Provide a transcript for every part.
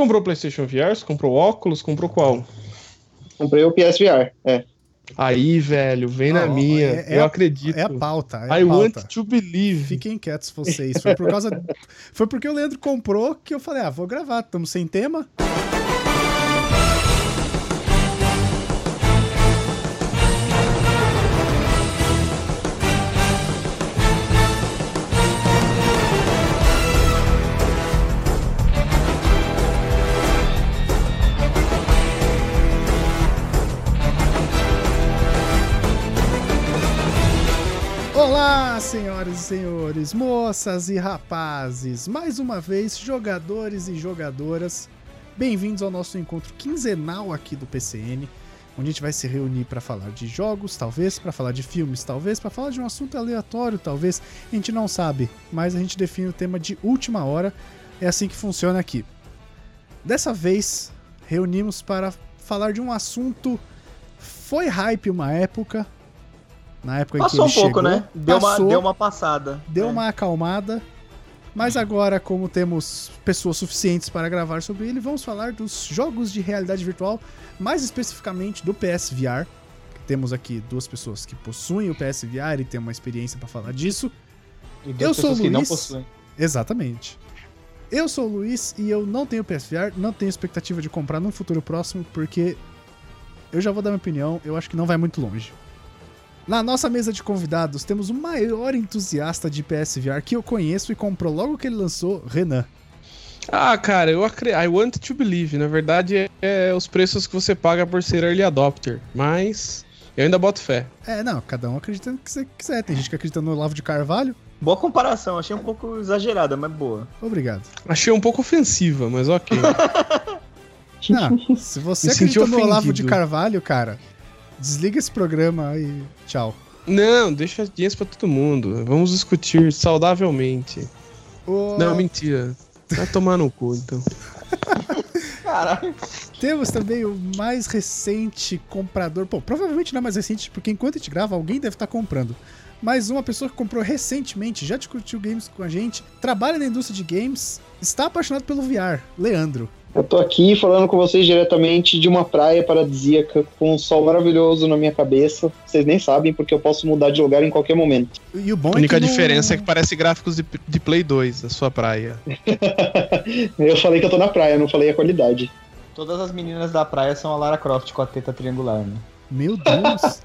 comprou o PlayStation VR? Você comprou óculos? Comprou qual? Comprei o PSVR, é. Aí, velho, vem na minha. é- é eu a- acredito. É a pauta. É a I pauta. want to believe. Fiquem quietos vocês. Foi por causa. Foi porque o Leandro comprou que eu falei, ah, vou gravar. Estamos sem tema. E senhores, moças e rapazes, mais uma vez, jogadores e jogadoras, bem-vindos ao nosso encontro quinzenal aqui do PCN, onde a gente vai se reunir para falar de jogos, talvez, para falar de filmes, talvez, para falar de um assunto aleatório, talvez, a gente não sabe, mas a gente define o tema de última hora, é assim que funciona aqui. Dessa vez, reunimos para falar de um assunto foi hype uma época, na época em Passou um que ele pouco, chegou, né? Deu passou, uma, deu uma passada. deu É. uma acalmada. Mas agora, como temos pessoas suficientes para gravar sobre ele, vamos falar dos jogos de realidade virtual, mais especificamente do PSVR. Temos aqui duas pessoas que possuem o PSVR e têm uma experiência para falar disso. E duas Eu sou o pessoas que não Luiz. possuem. Exatamente. Eu sou o Luiz e eu não tenho PSVR, não tenho expectativa de comprar num futuro próximo, porque eu já vou dar minha opinião, eu acho que não vai muito longe. Na nossa mesa de convidados, temos o maior entusiasta de PSVR que eu conheço e comprou logo que ele lançou, Renan. Ah, cara, eu acredito. I want to believe. Na verdade, é, é os preços que você paga por ser early adopter. Mas eu ainda boto fé. É, não, cada um acredita no que você quiser. Tem gente que acredita no Olavo de Carvalho. Boa comparação, achei um pouco exagerada, mas boa. Obrigado. Achei um pouco ofensiva, mas ok. Não, se você Me acredita no Olavo de ofendido. Carvalho, cara, desliga esse programa e tchau. não, deixa audiência pra todo mundo. Vamos discutir saudavelmente. Ô, Não, mentira. Vai tomar no cu, então. Caralho. Temos também o mais recente comprador. Pô, provavelmente não é mais recente, porque enquanto a gente grava, alguém deve estar comprando. Mas uma pessoa que comprou recentemente, já discutiu games com a gente, trabalha na indústria de games, está apaixonado pelo VR. Leandro. Eu tô aqui falando com vocês diretamente de uma praia paradisíaca com um sol maravilhoso na minha cabeça. Vocês nem sabem porque eu posso mudar de lugar em qualquer momento. E o bom A única é que. no- diferença é que parece gráficos de, de Play 2 da sua praia. eu falei que eu tô na praia, não falei a qualidade. Todas as meninas da praia são a Lara Croft com a teta triangular, né? Meu Deus.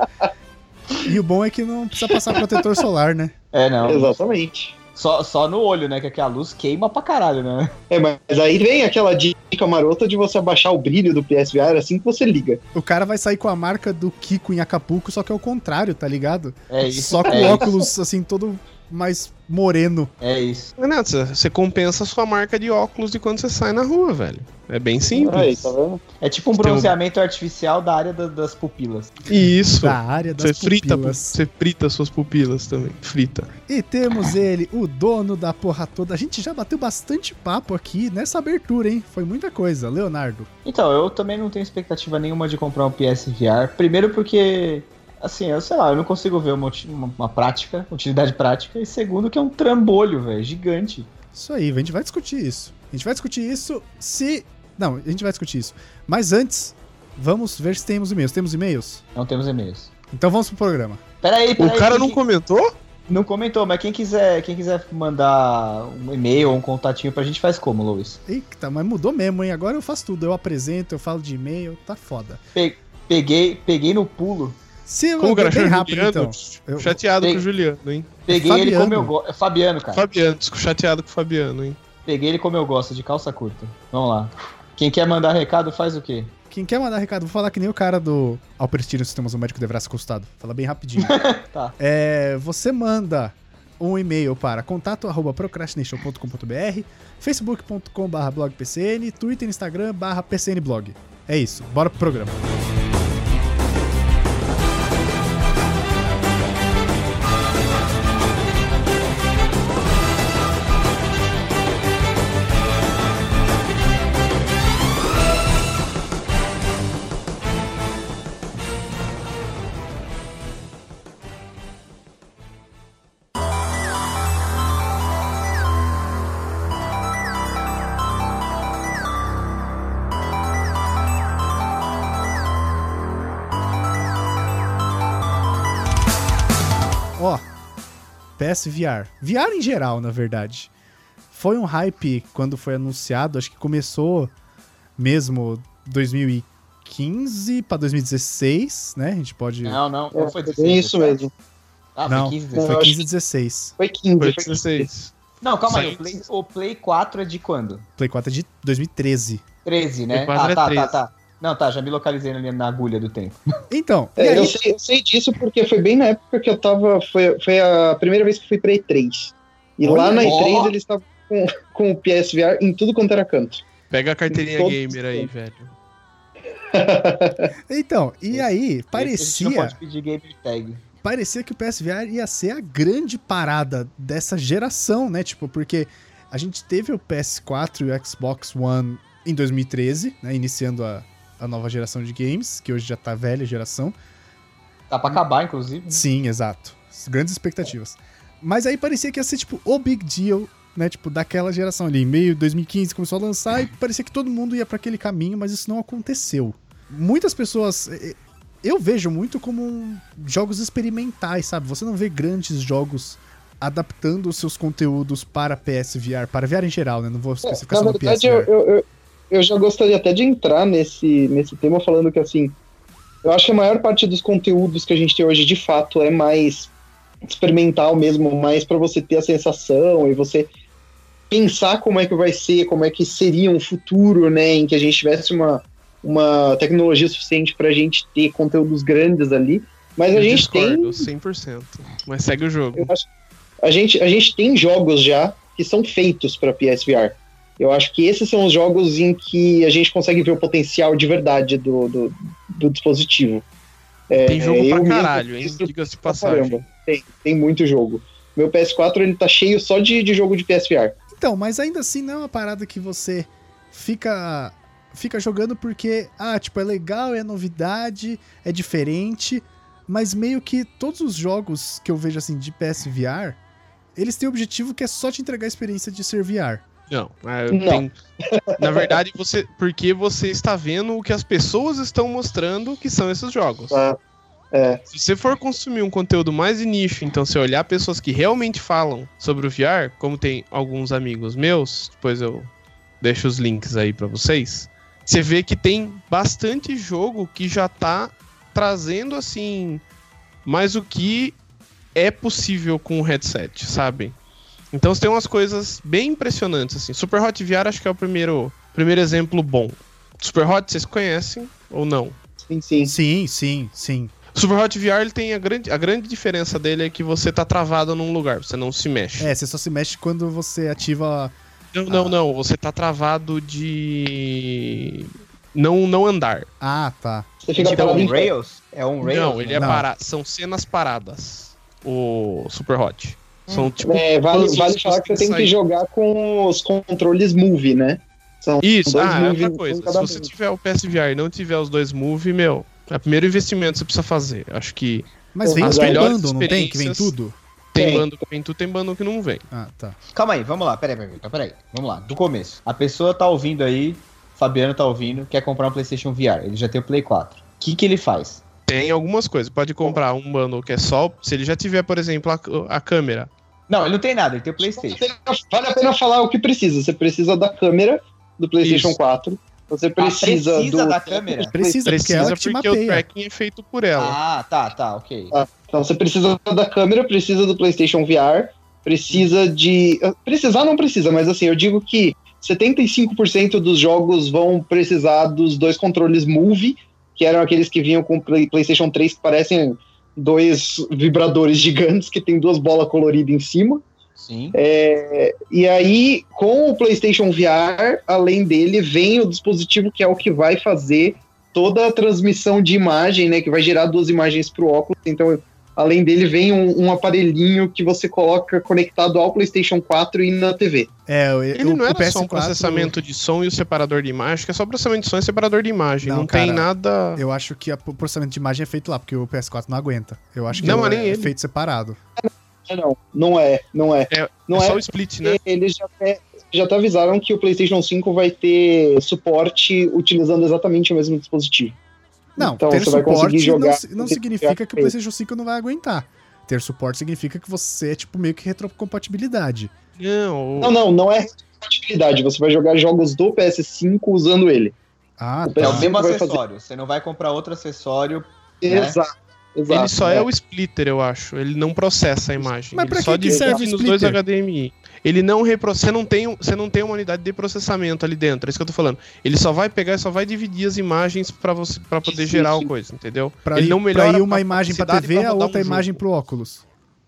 e o bom é que não precisa passar protetor solar, né? É, não. Exatamente. Só, só no olho, né? Que aqui a luz queima pra caralho, né? É, mas aí vem aquela dica marota de você abaixar o brilho do PSVR assim que você liga. O cara vai sair com a marca do Kiko em Acapulco, só que é o contrário, tá ligado? É isso. Só com é óculos, assim, todo mais moreno. É isso. Não, você compensa a sua marca de óculos de quando você sai na rua, velho. É bem Aí, simples. tá vendo? É tipo um Tem um- bronzeamento artificial da área da- das pupilas. Isso. Da área das Você frita, pupilas. você frita suas pupilas também. Frita. E temos ele, o dono da porra toda. A gente já bateu bastante papo aqui nessa abertura, hein? Foi muita coisa. Leonardo. Então, eu também não tenho expectativa nenhuma de comprar um PSVR. Primeiro porque, assim, eu sei lá, eu não consigo ver uma, uma, uma prática, utilidade prática. E segundo que é um trambolho, velho, gigante. Isso aí, a gente vai discutir isso. A gente vai discutir isso se. Não, a gente vai discutir isso. Mas antes, vamos ver se temos e-mails. Temos e-mails? Não temos e-mails. Então vamos pro programa. Peraí, O peraí. cara quem não comentou? não comentou, mas quem quiser, quem quiser mandar um e-mail ou um contatinho pra gente faz como, Luiz? Eita, mas mudou mesmo, hein? Agora eu faço tudo. Eu apresento, eu falo de e-mail, tá foda. Pe- peguei, peguei no pulo. Se Como o cara bem chama rápido, Juliano? então. Eu- Chateado Tem- com o Juliano, hein? Peguei É ele Fabiano. como eu gosto. É Fabiano, cara. Fabiano, desculpa, chateado com o Fabiano, hein? Peguei ele como eu gosto, de calça curta. Vamos lá. Quem quer mandar recado faz o quê? Quem quer mandar recado, vou falar que nem o cara do Prestígio Sistemas o Médico Deverá Ser Consultado. Fala bem rapidinho. Tá. É, você manda um e-mail para contato.procrastination.com.br, facebook.com.br blogpcn, twitter e instagram barra pcnblog. É isso, bora pro programa. PSVR. VR em geral, na verdade. Foi um hype quando foi anunciado, acho que começou mesmo 2015 para 2016, né? A gente pode. Não, não, não foi É, 16. bem isso mesmo. Ah, Não, foi 15, Não, Foi eu 15 acho- 16. Foi 15, Foi foi 16. Não, calma aí. O Play, o Play 4 é de quando? Play 4 é de 2013. 13, né? Play 4 ah, é tá, 13. tá, tá. Não, tá, já me localizei ali na agulha do tempo. Então, e É, aí, eu, sei, eu sei disso porque foi bem na época que eu tava. Foi, foi a primeira vez que fui pra E3. E Olha lá na aí. E3 Ó. eles estavam com, com o PSVR em tudo quanto era canto. Pega a carteirinha gamer aí, velho. então, e aí parecia, não pode pedir gamer tag. parecia que o PSVR ia ser a grande parada dessa geração, né? Tipo, porque a gente teve o PS4 e o Xbox One em 2013, né? Iniciando a, a nova geração de games, que hoje já tá velha geração. Tá pra acabar, inclusive. Sim, exato. Grandes expectativas. Mas aí parecia que ia ser, tipo, o big deal, né? Tipo, daquela geração ali. Meio de 2015 começou a lançar e parecia que todo mundo ia pra aquele caminho, mas isso não aconteceu. Muitas pessoas. Eu vejo muito como jogos experimentais, sabe? Você não vê grandes jogos adaptando os seus conteúdos para PSVR, para VR em geral, né? Não vou especificar É, só no PSVR. eu, eu, eu já gostaria até de entrar nesse, nesse tema falando que assim. Eu acho que a maior parte dos conteúdos que a gente tem hoje de fato é mais experimental mesmo, mais pra você ter a sensação e você pensar como é que vai ser, como é que seria um futuro, né, em que a gente tivesse uma, uma tecnologia suficiente pra gente ter conteúdos grandes ali. Mas a Eu gente tem discordo, 100%. Mas segue o jogo. acho a gente, a gente tem jogos já que são feitos para PSVR. Eu acho que esses são os jogos em que a gente consegue ver o potencial de verdade do, do, do dispositivo. É, Tem jogo pra mesmo caralho, hein? Diga-se passagem. caramba. Tem, tem muito jogo. Meu PS4 ele tá cheio só de, de jogo de PSVR. Então, mas ainda assim não é uma parada que você fica fica jogando porque, ah, tipo, é legal, é novidade, é diferente, mas meio que todos os jogos que eu vejo assim de PSVR, eles têm o objetivo que é só te entregar a experiência de ser VR. Não, é, Não. tem- na verdade, você. Porque você está vendo o que as pessoas estão mostrando que são esses jogos. Tá? É, Se você for consumir um conteúdo mais de nicho, então você olhar pessoas que realmente falam sobre o VR, como tem alguns amigos meus, depois eu deixo os links aí pra vocês. Você vê que tem bastante jogo que já tá trazendo assim mais o que é possível com o headset, sabe? Então você tem umas coisas bem impressionantes assim. Super Hot VR acho que é o primeiro, primeiro exemplo bom. Super Hot vocês conhecem ou não? sim, sim. Sim, sim, sim. Super Hot VR ele tem a grande, a grande diferença dele é que você tá travado num lugar, você não se mexe. É, você só se mexe quando você ativa. Não, não, não, você tá travado de não não andar. Ah, tá. Você é parado um. Rails? É um Rails? não, ele é Não. parado, são cenas paradas. O Super Hot. São tipo É, vale vale falar que você tem que jogar com os controles Move, né? São Isso, ah, é outra coisa. Se você tiver o PSVR e não tiver os dois Move, meu, é o primeiro investimento que você precisa fazer. Acho que Mas vem As melhores bando, não tem? Que vem tudo? tem Tem. bando que vem tudo, tem bando que não vem. Ah, tá. Calma aí, vamos lá, peraí, peraí, peraí. Vamos lá, do começo. A pessoa tá ouvindo aí, Fabiano tá ouvindo, quer comprar um PlayStation VR. Ele já tem o Play 4. O que, que ele faz? Tem algumas coisas. Pode comprar um bundle que é só. Se ele já tiver, por exemplo, a, a câmera. Não, ele não tem nada, ele tem o PlayStation. vale a pena falar o que precisa. Você precisa da câmera do PlayStation Isso. 4. Você precisa, Ah, precisa do. da câmera? Precisa, porque Precisa ela que te porque o tracking é feito por ela. Ah, tá, tá, ok. Então você precisa da câmera, precisa do PlayStation VR, precisa de. Precisar não precisa, mas assim, eu digo que 75% dos jogos vão precisar dos dois controles Move, que eram aqueles que vinham com Play- PlayStation 3 que parecem dois vibradores gigantes que tem duas bolas coloridas em cima. Sim. É, e aí, com o PlayStation VR, além dele, vem o dispositivo que é o que vai fazer toda a transmissão de imagem, né? Que vai gerar duas imagens para o óculos. Então, além dele, vem um, um aparelhinho que você coloca conectado ao PlayStation 4 e na TV. É, o, Ele o, não o era só um PS4 processamento de som e o separador de imagem, acho que é só processamento de som e separador de imagem. Não, Não, tem cara, nada. Eu acho que o processamento de imagem é feito lá, porque o PS4 não aguenta. Eu acho que Não, é, mas nem é feito separado. É, Não, não é, não é. É, não é é só o split, né? Eles já até, já até avisaram que o PlayStation 5 vai ter suporte utilizando exatamente o mesmo dispositivo. Não, Então ter suporte não, não significa que o PlayStation 5 não vai aguentar. Ter suporte significa que você é, tipo, meio que retrocompatibilidade. Não, Não, não, não é compatibilidade. Você vai jogar jogos do PS5 usando ele. Ah, O tá. É o mesmo Vai fazer- acessório. Você não vai comprar outro acessório. Né? Exato. Exato. ele só é. o splitter, eu acho. Ele não processa a imagem. Mas ele pra só que serve nos dois? HDMI. Ele não reprocessa, você não tem, você não tem uma unidade de processamento ali dentro, é isso que eu tô falando. Ele só vai pegar e só vai dividir as imagens pra você para poder gerar a coisa, entendeu? Pra, ele ir, não pra melhora ir uma a imagem pra capacidade TV, pra a outra um imagem jogo. pro óculos.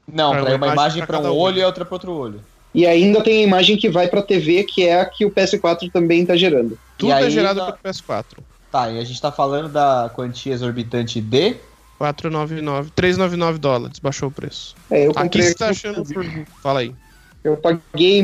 Não, Pra pra uma uma imagem pra pra um um. olho e outra pra outro olho. E ainda tem a imagem que vai pra TV, que é a que o PS4 também tá gerando. Tudo E é gerado dá- pelo PS4. Tá, e a gente tá falando da quantia exorbitante de. 499, 399 dólares, baixou o preço. É, eu Aqui comprei você aqui tá no achando por... Fala aí. Eu paguei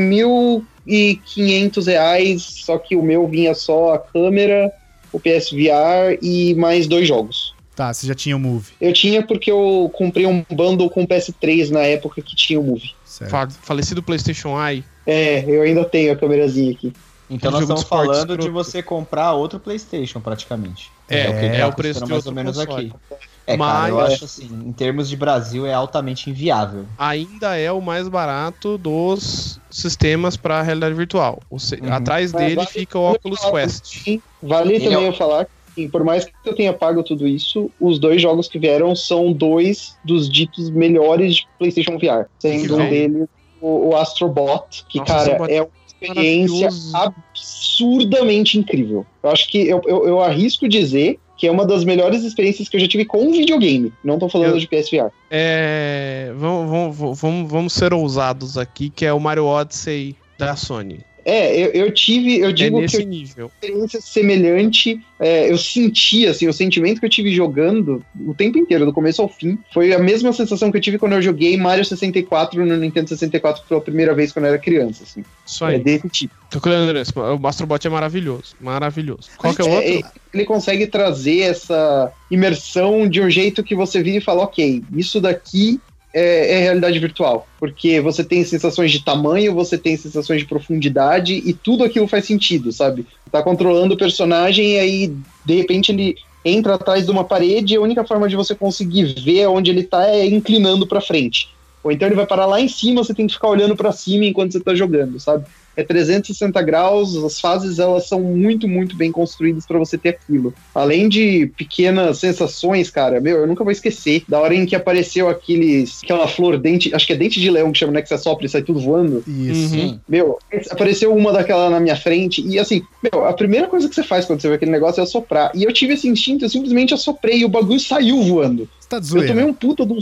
1.500 reais, só que o meu vinha só a câmera, o PSVR e mais dois jogos. Tá, você já tinha o Move. Eu tinha porque eu comprei um bundle com o PS3 na época que tinha o Move. Certo. Fa- Falecido PlayStation Eye. É, eu ainda tenho a câmerazinha aqui. Então nós estamos de falando de escroto. você comprar outro PlayStation, praticamente. É, o que é tá o preço de mais ou menos console. aqui. É, cara, eu Mas- acho assim, em termos de Brasil é altamente inviável. Ainda é o mais barato dos sistemas para realidade virtual. O se- Uhum. Atrás Mas dele vale- fica o Oculus Quest. Sim, Vale Ele também é eu falar que, por mais que eu tenha pago tudo isso, os dois jogos que vieram são dois dos ditos melhores de PlayStation VR. Sendo um deles o, o Astrobot, que, Nossa, cara, Astrobot é uma experiência absurdamente incrível. Eu acho que eu, eu, eu arrisco dizer que é uma das melhores experiências que eu já tive com um videogame. Não tô falando Eu- de PSVR. É, vamos, vamos, vamos, vamos ser ousados aqui, que é o Mario Odyssey da Sony. É, eu, eu tive, eu É digo que nesse eu nível. experiência semelhante. é, eu senti, assim, o sentimento que eu tive jogando o tempo inteiro, do começo ao fim, foi a mesma sensação que eu tive quando eu joguei Mario 64 no Nintendo 64 pela primeira vez quando eu era criança, assim. Isso É aí. desse tipo. O Astrobot é maravilhoso. Maravilhoso. Qual que é o É, outro? ele consegue trazer essa imersão de um jeito que você vira e fala, ok, isso daqui é, é realidade virtual. Porque você tem sensações de tamanho, você tem sensações de profundidade e tudo aquilo faz sentido, sabe? Tá controlando o personagem e aí, de repente, ele entra atrás de uma parede e a única forma de você conseguir ver onde ele tá é inclinando pra frente. Ou então ele vai parar lá em cima, você tem que ficar olhando pra cima enquanto você tá jogando, sabe? É 360 graus, as fases elas são muito, muito bem construídas pra você ter aquilo. Além de pequenas sensações, cara, meu, eu nunca vou esquecer da hora em que apareceu aqueles, aquela flor dente, acho que é dente de leão que chama, né, que você sopra e sai tudo voando. Isso. Uhum. Meu, apareceu uma daquela na minha frente e assim, meu, a primeira coisa que você faz quando você vê aquele negócio é assoprar. E eu tive esse instinto, eu simplesmente assoprei e o bagulho saiu voando. Você tá Eu tomei um puta de um.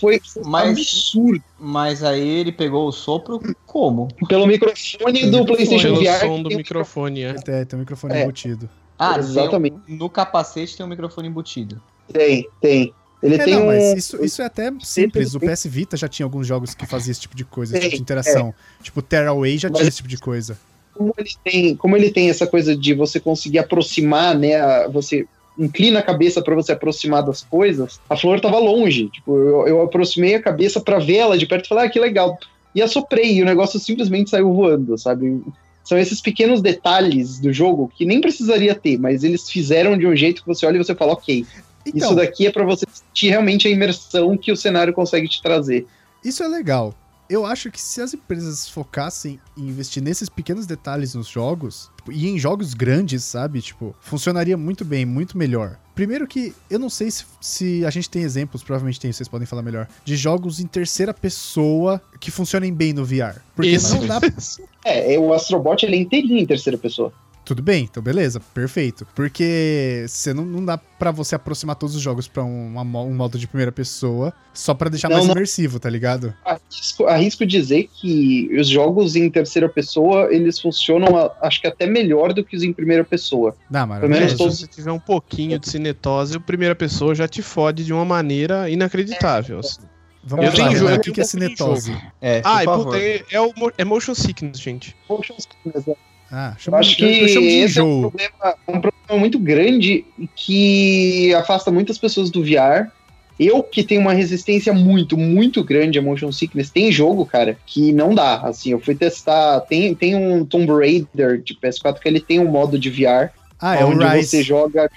Foi, foi Mas- absurdo. Mas aí ele pegou o sopro como? Pelo microfone do PlayStation Pelo VR. som que do microfone, é. É, tem um microfone É. embutido. Ah, Exatamente. tem um- no capacete tem um microfone embutido. Tem, tem. Ele É, tem não, um. mas isso, isso é até simples. O PS Vita já tinha alguns jogos que faziam esse tipo de coisa, esse tipo de interação. Tipo, Terraway já Mas- tinha esse tipo de coisa. como ele tem, como ele tem essa coisa de você conseguir aproximar, né? a- Você inclina a cabeça para você aproximar das coisas. A flor tava longe. Tipo, eu, eu aproximei a cabeça para ver ela de perto e falei, ah, que legal. E assoprei, e o negócio simplesmente saiu voando, sabe? São esses pequenos detalhes do jogo que nem precisaria ter, mas eles fizeram de um jeito que você olha e você fala, ok, Então, isso daqui é para você sentir realmente a imersão que o cenário consegue te trazer. Isso é legal. Eu acho que se as empresas focassem em investir nesses pequenos detalhes nos jogos, tipo, e em jogos grandes, sabe? Tipo, funcionaria muito bem, muito melhor. Primeiro que eu não sei se, se a gente tem exemplos, provavelmente tem, vocês podem falar melhor, de jogos em terceira pessoa que funcionem bem no VR. Porque Isso. não dá É, o Astrobot ele é inteirinho em terceira pessoa. Tudo bem, então beleza, perfeito. Porque você não, não dá pra você aproximar todos os jogos pra um, um modo de primeira pessoa só pra deixar Não, mais não. imersivo, tá ligado? Arrisco, arrisco dizer que os jogos em terceira pessoa, eles funcionam, acho que até melhor do que os em primeira pessoa. É, maravilhoso. se todos- você tiver um pouquinho de cinetose, a primeira pessoa já te fode de uma maneira inacreditável. assim. Vamos Eu lá, tenho jogo, o que, que é cinetose? É, por Ah, é, é, o é motion sickness, gente. Poxa, mas é- Ah, eu acho que eu, esse é um problema, um problema muito grande que afasta muitas pessoas do VR. Eu que tenho uma resistência muito, muito grande a motion sickness, tem jogo, cara, que não dá. Assim, eu fui testar, tem, tem um Tomb Raider de PS4 que ele tem um modo de VR Ah, é o onde Rise. você joga.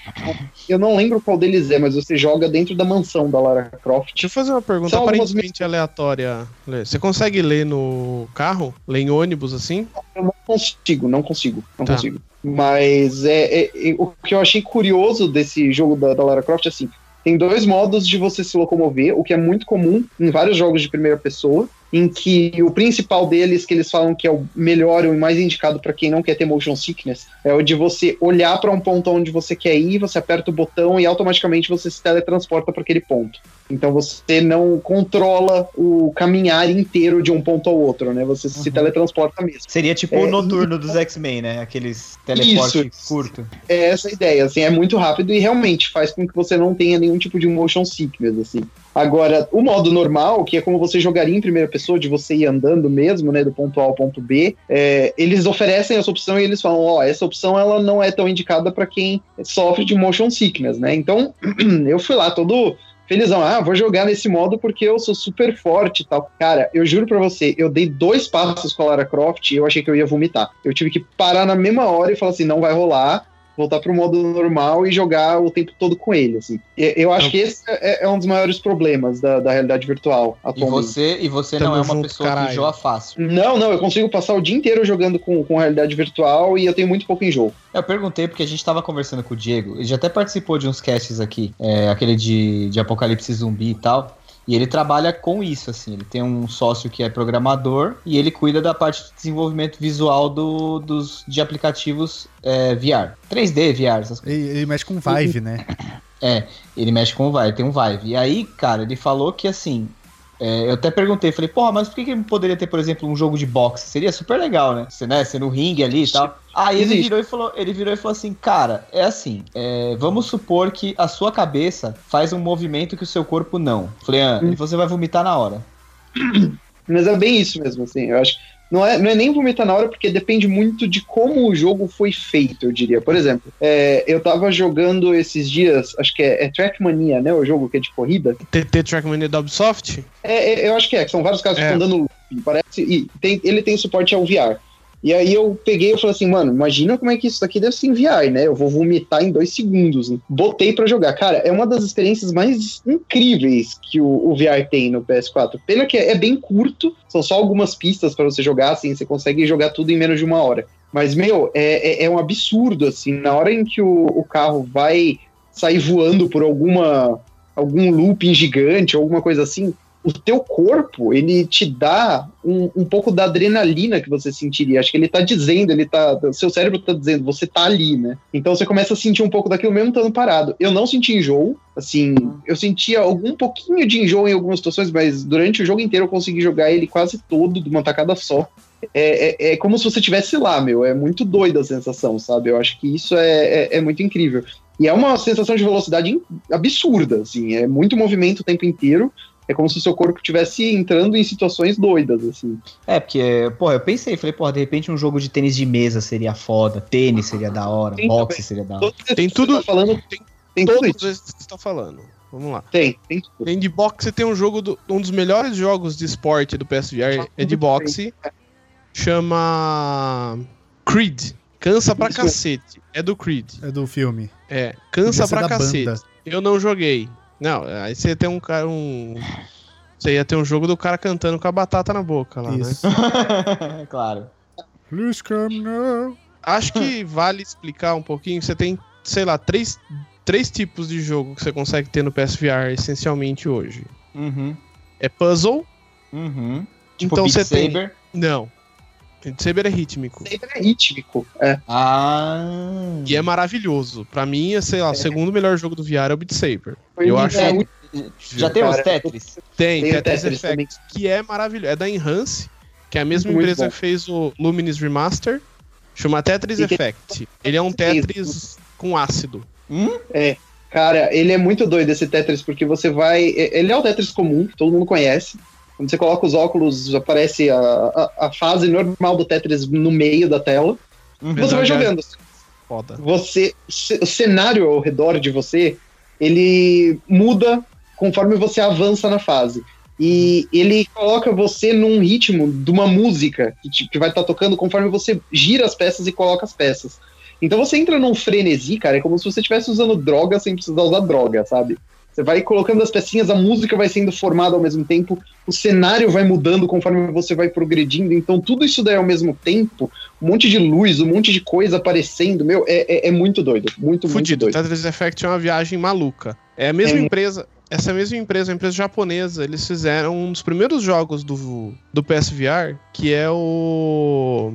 Eu não lembro qual deles é, mas você joga dentro da mansão da Lara Croft. Deixa eu fazer uma pergunta São algumas aparentemente aleatória. Lê. Você consegue ler no carro? Ler em ônibus assim? Eu não consigo, não consigo, não Tá. consigo. Mas é, é- é- o que eu achei curioso desse jogo da, da Lara Croft, assim, tem dois modos de você se locomover, o que é muito comum em vários jogos de primeira pessoa, em que o principal deles, que eles falam que é o melhor e o mais indicado para quem não quer ter motion sickness, é o de você olhar para um ponto onde você quer ir, você aperta o botão e automaticamente você se teletransporta para aquele ponto. Então você não controla o caminhar inteiro de um ponto ao outro, né? Você se Uhum. teletransporta mesmo. Seria tipo É, o noturno dos X-Men, né? Aqueles teleporte Isso. curto. É essa a ideia, assim, é muito rápido e realmente faz com que você não tenha nenhum tipo de motion sickness, assim. Agora, o modo normal, que é como você jogaria em primeira pessoa, de você ir andando mesmo, né, do ponto A ao ponto B, é, eles oferecem essa opção e eles falam, ó, essa opção ela não é tão indicada para quem sofre de motion sickness, né? Então, eu fui lá todo felizão, ah, vou jogar nesse modo porque eu sou super forte e tal. Cara, eu juro pra você, eu dei dois passos com a Lara Croft e eu achei que eu ia vomitar. Eu tive que parar na mesma hora e falar assim, não vai rolar, voltar pro modo normal e jogar o tempo todo com ele, assim. E- Eu acho que esse é, é um dos maiores problemas da, da realidade virtual E atualmente. você, e você Tamo não é uma junto, pessoa caralho. que enjoa fácil. Não, não, eu consigo passar o dia inteiro jogando com, com realidade virtual e eu tenho muito pouco enjoo. Eu perguntei porque a gente tava conversando com o Diego, ele já até participou de uns casts aqui, é, aquele de, de apocalipse zumbi e tal. E ele trabalha com isso, assim. Ele tem um sócio que é programador e ele cuida da parte de desenvolvimento visual do, dos, de aplicativos é, VR. 3D, VR, essas coisas. Ele, ele mexe com Vive, né? É, ele mexe com o Vive, tem um Vive. E aí, cara, ele falou que assim. É, eu até perguntei, falei, porra, mas por que, que poderia ter, por exemplo, um jogo de boxe? Seria super legal, né? Você, né? Você no ringue ali e tal. Aí ele virou e falou, ele virou e falou assim, cara, é assim, é, vamos supor que a sua cabeça faz um movimento que o seu corpo não. Falei, ah, Hum. e você vai vomitar na hora. Mas é bem isso mesmo, assim. Eu acho não é, não é nem vomitar na hora, porque depende muito de como o jogo foi feito, eu diria. Por exemplo, é, eu tava jogando esses dias, acho que é, é Trackmania, né? O jogo que é de corrida. TT Trackmania da Ubisoft? É, é, eu acho que é, que são vários caras que É. estão dando loop, parece. E tem- ele tem suporte ao VR. E aí eu peguei e falei assim, mano, imagina como é que isso daqui deve ser em VR, né? Eu vou vomitar em dois segundos. né? Botei pra jogar. Cara, é uma das experiências mais incríveis que o, o VR tem no PS4. Pena que é, é bem curto, são só algumas pistas pra você jogar, assim, você consegue jogar tudo em menos de uma hora. Mas, meu, é, é, é um absurdo, assim, na hora em que o, o carro vai sair voando por alguma algum looping gigante alguma coisa assim, o teu corpo, ele te dá um, um pouco da adrenalina que você sentiria. Acho que ele tá dizendo, ele tá. O seu cérebro tá dizendo, você tá ali, né? Então você começa a sentir um pouco daquilo mesmo estando parado. Eu não senti enjoo, assim, eu sentia algum pouquinho de enjoo em algumas situações, mas durante o jogo inteiro eu consegui jogar ele quase todo de uma tacada só. É, é, é como se você estivesse lá, meu. É muito doida a sensação, sabe? Eu acho que isso é, é, é muito incrível. E é uma sensação de velocidade absurda, assim. É muito movimento o tempo inteiro. É como se o seu corpo estivesse entrando em situações doidas, assim. É, porque, porra, eu pensei, falei, porra, de repente um jogo de tênis de mesa seria foda, tênis seria da hora, Tem boxe seria da hora. Tem que tudo- você Tá falando, tem tem tudo Todos isso. esses que você tá falando. Vamos lá. Tem, tem tudo. Tem de boxe, tem um jogo, do- um dos melhores jogos de esporte do PSVR, é de boxe. Chama Creed. Cansa pra Isso cacete. É do Creed. É do filme. É, cansa ser pra cacete. banda. Eu não joguei. Não, aí você tem um cara, um... Você ia ter um jogo do cara cantando com a batata na boca lá, né? Isso. claro. Please come now. Acho que vale explicar um pouquinho. Você tem, sei lá, três, três tipos de jogo que você consegue ter no PSVR essencialmente hoje. Uhum. É puzzle. Uhum. Tipo então Beat você tem. Saber. Não. Beat Saber é rítmico. Sempre é rítmico. É. Ah. E é maravilhoso. Pra mim, é, sei lá, o segundo melhor jogo do VR é o Beat Saber. Foi Eu acho- é, Já tem os Tetris? Tem, Tem Tetris, Tetris Effect, que é maravilhoso. É da Enhance, que é a mesma Muito empresa bom. que fez o Luminous Remaster. Chama Tetris E Effect. Ele é um Tetris com ácido. Cara, ele é muito doido esse Tetris, porque você vai. Ele é o Tetris comum, que todo mundo conhece. Quando você coloca os óculos, aparece a, a, a fase normal do Tetris no meio da tela. Uhum. Você vai de- jogando. Foda. Você. O cenário ao redor de você, ele muda conforme você avança na fase. E ele coloca você num ritmo de uma música que, te- que vai estar tocando conforme você gira as peças e coloca as peças. Então você entra num frenesi, cara, é como se você estivesse usando droga sem precisar usar droga, sabe? Você vai colocando as pecinhas, a música vai sendo formada ao mesmo tempo, o cenário vai mudando conforme você vai progredindo, então tudo isso daí ao mesmo tempo, um monte de luz, um monte de coisa aparecendo, meu, é, é, é muito doido, muito, Fudido. muito doido. Tetris Effect é uma viagem maluca. É a mesma É. empresa, essa mesma empresa, uma empresa japonesa, eles fizeram um dos primeiros jogos do, do PSVR, que é o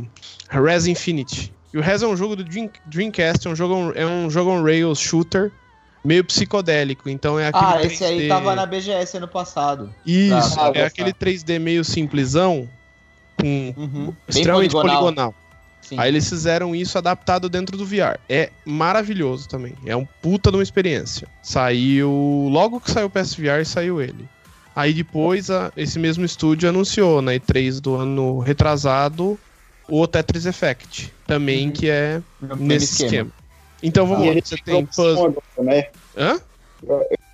Res Infinity. E o Res é um jogo do Dream- Dreamcast, é um jogo, é um jogo on rails shooter, meio psicodélico. Então é aquele Ah, esse aí 3D tava na BGS ano passado. Isso, é aquele 3D meio simplesão, com Uhum. Bem extremamente poligonal. poligonal. Sim. Aí eles fizeram isso adaptado dentro do VR. É maravilhoso também. É um puta de uma experiência. Saiu. Logo que saiu o PSVR, saiu ele. Aí depois a- esse mesmo estúdio anunciou na E3 do ano retrasado o Tetris Effect. Também Uhum. que é nesse esquema. Então vamos E lá. ele Você tá em tem promoção puzzle. agora, né? Hã?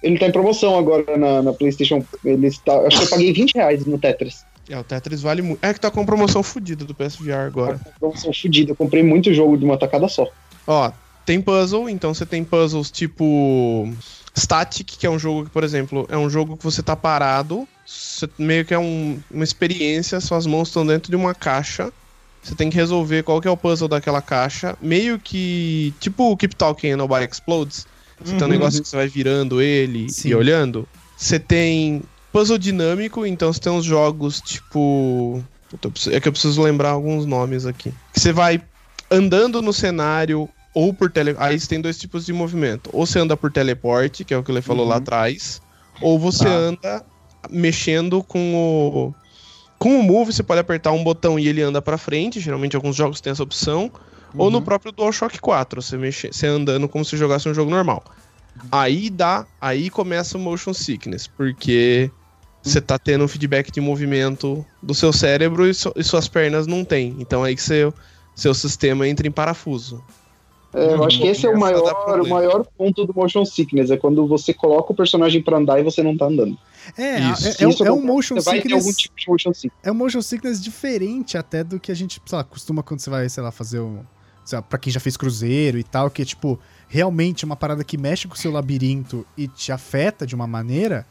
Ele tá em promoção agora na, na PlayStation. Ele está, acho que eu paguei 20 reais no Tetris. É, o Tetris vale muito. É que tá com promoção fodida do PSVR agora. Tá com promoção fodida. Eu comprei muito jogo de uma tacada só. Ó, tem puzzle, então você tem puzzles tipo Static, que é um jogo que, por exemplo, é um jogo que você tá parado, meio que é um- uma experiência, suas mãos estão dentro de uma caixa. Você tem que resolver qual que é o puzzle daquela caixa, meio que tipo o Keep Talking and Nobody Explodes. Você tem um Uhum. negócio que você vai virando ele Sim. e olhando. Você tem puzzle dinâmico, então você tem uns jogos tipo. É que eu preciso lembrar alguns nomes aqui. Você vai andando no cenário ou por tele. Aí você tem dois tipos de movimento. Ou você anda por teleporte, que é o que ele falou lá Uhum. atrás. Ou você Ah. anda mexendo com o. Com o Move, você pode apertar um botão e ele anda pra frente. Geralmente alguns jogos têm essa opção. Ou no Uhum. próprio DualShock 4, você, mexe, você andando como se jogasse um jogo normal. Aí dá, aí começa o motion sickness, porque você tá tendo um feedback de movimento do seu cérebro e, e suas pernas não tem. Então aí que seu, seu sistema entra em parafuso. É, eu acho que esse é o maior, o maior ponto do motion sickness. É quando você coloca o personagem pra andar e você não tá andando. É, Isso. é, é um- Isso é um acontece, motion Você vai ter algum sickness. tipo de motion sickness. É um motion sickness diferente até do que a gente, sei lá, costuma quando você vai, sei lá, fazer um. Sei lá, pra quem já fez cruzeiro e tal, que é tipo, realmente uma parada que mexe com o seu labirinto e te afeta de uma maneira.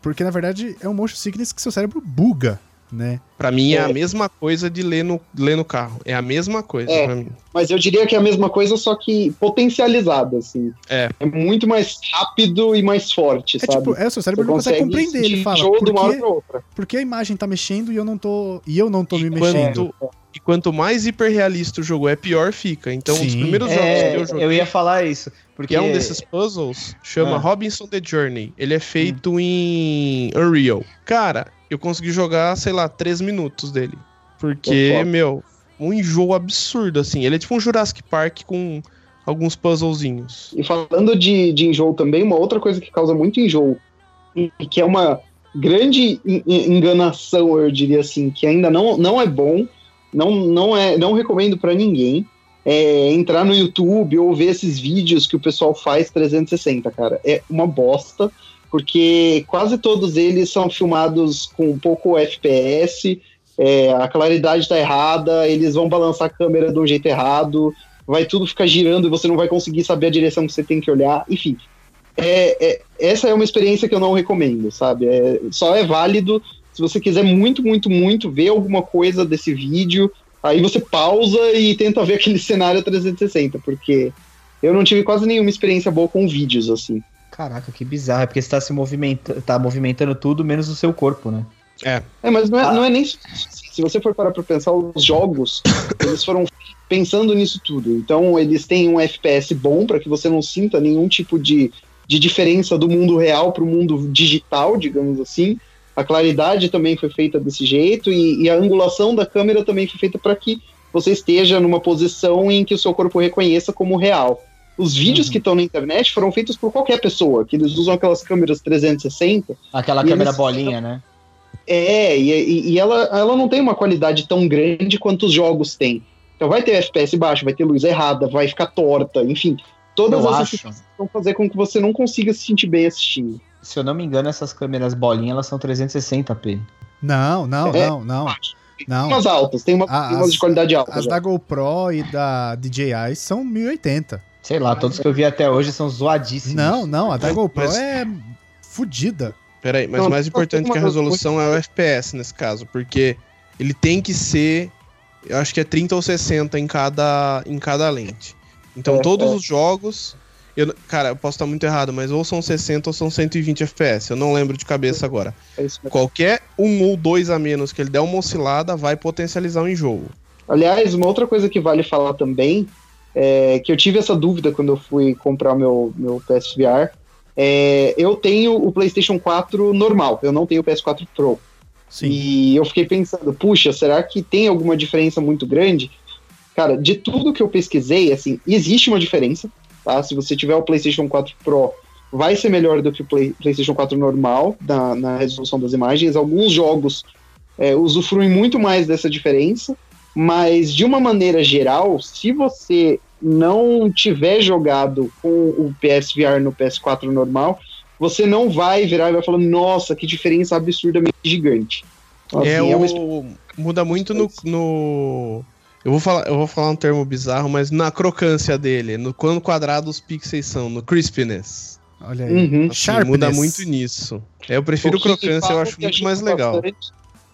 Porque na verdade é um motion sickness que seu cérebro buga, né? Pra mim é, a É. mesma coisa de ler no, ler no carro. É a mesma coisa É. pra mim. Mas eu diria que é a mesma coisa, só que potencializada, assim. É. É muito mais rápido e mais forte, É sabe? tipo, é, o seu cérebro Você não consegue compreender. Ele fala, por de uma hora que, pra outra. por que a imagem tá mexendo e eu não tô. E eu não tô me E mexendo? e quanto mais hiperrealista o jogo é, pior fica. Então, os Sim. primeiros jogos É, que eu joguei. eu ia falar isso. Porque Que é um desses puzzles, chama Ah. Robinson The Journey. Ele é feito em Unreal. Cara, eu consegui jogar, sei lá, 3 minutos dele. Porque, Top. meu, um enjoo absurdo, assim. Ele é tipo um Jurassic Park com alguns puzzlezinhos. E falando de, de enjoo também, uma outra coisa que causa muito enjoo, e que é uma grande en- en- enganação, eu diria assim, que ainda não, não é bom, não, não, é, não recomendo pra ninguém, é entrar no YouTube ou ver esses vídeos que o pessoal faz 360, cara. É uma bosta, porque quase todos eles são filmados com pouco FPS, é, a claridade tá errada, eles vão balançar a câmera de um jeito errado, vai tudo ficar girando e você não vai conseguir saber a direção que você tem que olhar, enfim. É, é- essa é uma experiência que eu não recomendo, sabe? É, só é válido se você quiser muito, muito, muito ver alguma coisa desse vídeo, aí você pausa e tenta ver aquele cenário 360, porque eu não tive quase nenhuma experiência boa com vídeos, assim. Caraca, que bizarro. É porque você tá se movimentando, tá movimentando tudo menos o seu corpo, né? É, mas não é, Ah. não é nem. Se você for parar pra pensar, os jogos, eles foram pensando nisso tudo. Então, eles têm um FPS bom para que você não sinta nenhum tipo de, de diferença do mundo real pro mundo digital, digamos assim. A claridade também foi feita desse jeito e, e a angulação da câmera também foi feita para que você esteja numa posição em que o seu corpo reconheça como real. Os vídeos Uhum. que estão na internet foram feitos por qualquer pessoa, que eles usam aquelas câmeras 360 Aquela câmera eles- bolinha, né? é, e, e- ela, ela não tem uma qualidade tão grande quanto os jogos têm. Então vai ter FPS baixo, vai ter luz errada, vai ficar torta, enfim. Todas Eu essas acho. coisas vão fazer com que você não consiga se sentir bem assistindo. Se eu não me engano, essas câmeras bolinha, elas são 360p. Não, não, É. não, não. Não. umas altas, tem, uma, tem umas as- de qualidade alta. As já. da GoPro e da DJI são 1080. Sei lá, todos que eu vi até hoje são zoadíssimos. Não, não, a da GoPro Mas- é fodida. Peraí, mas Não, mais importante que a resolução é o FPS nesse caso, porque ele tem que ser, eu acho que é 30 ou 60 em cada, em cada lente. Então É, todos é. os jogos, eu, cara, eu posso estar muito errado, mas ou são 60 ou são 120 FPS, eu não lembro de cabeça agora. É isso mesmo. Qualquer um ou dois a menos que ele der uma oscilada vai potencializar o enjoo. Aliás, uma outra coisa que vale falar também é que eu tive essa dúvida quando eu fui comprar meu, meu PSVR. É, eu tenho o PlayStation 4 normal, eu não tenho o PS4 Pro. Sim. E eu fiquei pensando, puxa, será que tem alguma diferença muito grande? Cara, de tudo que eu pesquisei, assim, existe uma diferença, tá? Se você tiver o PlayStation 4 Pro, vai ser melhor do que o Play- PlayStation 4 normal na, na resolução das imagens. Alguns jogos é, usufruem muito mais dessa diferença, mas de uma maneira geral, se você não tiver jogado com o PSVR no PS4 normal, você não vai virar e vai falar, nossa, que diferença absurdamente gigante. Então, é assim, o... uma experiência- Muda muito no, no- Eu vou, falar, eu vou falar um termo bizarro, mas na crocância dele, no quão quadrado os pixels são, no crispiness. Olha aí. Uhum. Assim, muda muito nisso. É, Eu prefiro crocância, eu acho muito mais legal. bastante-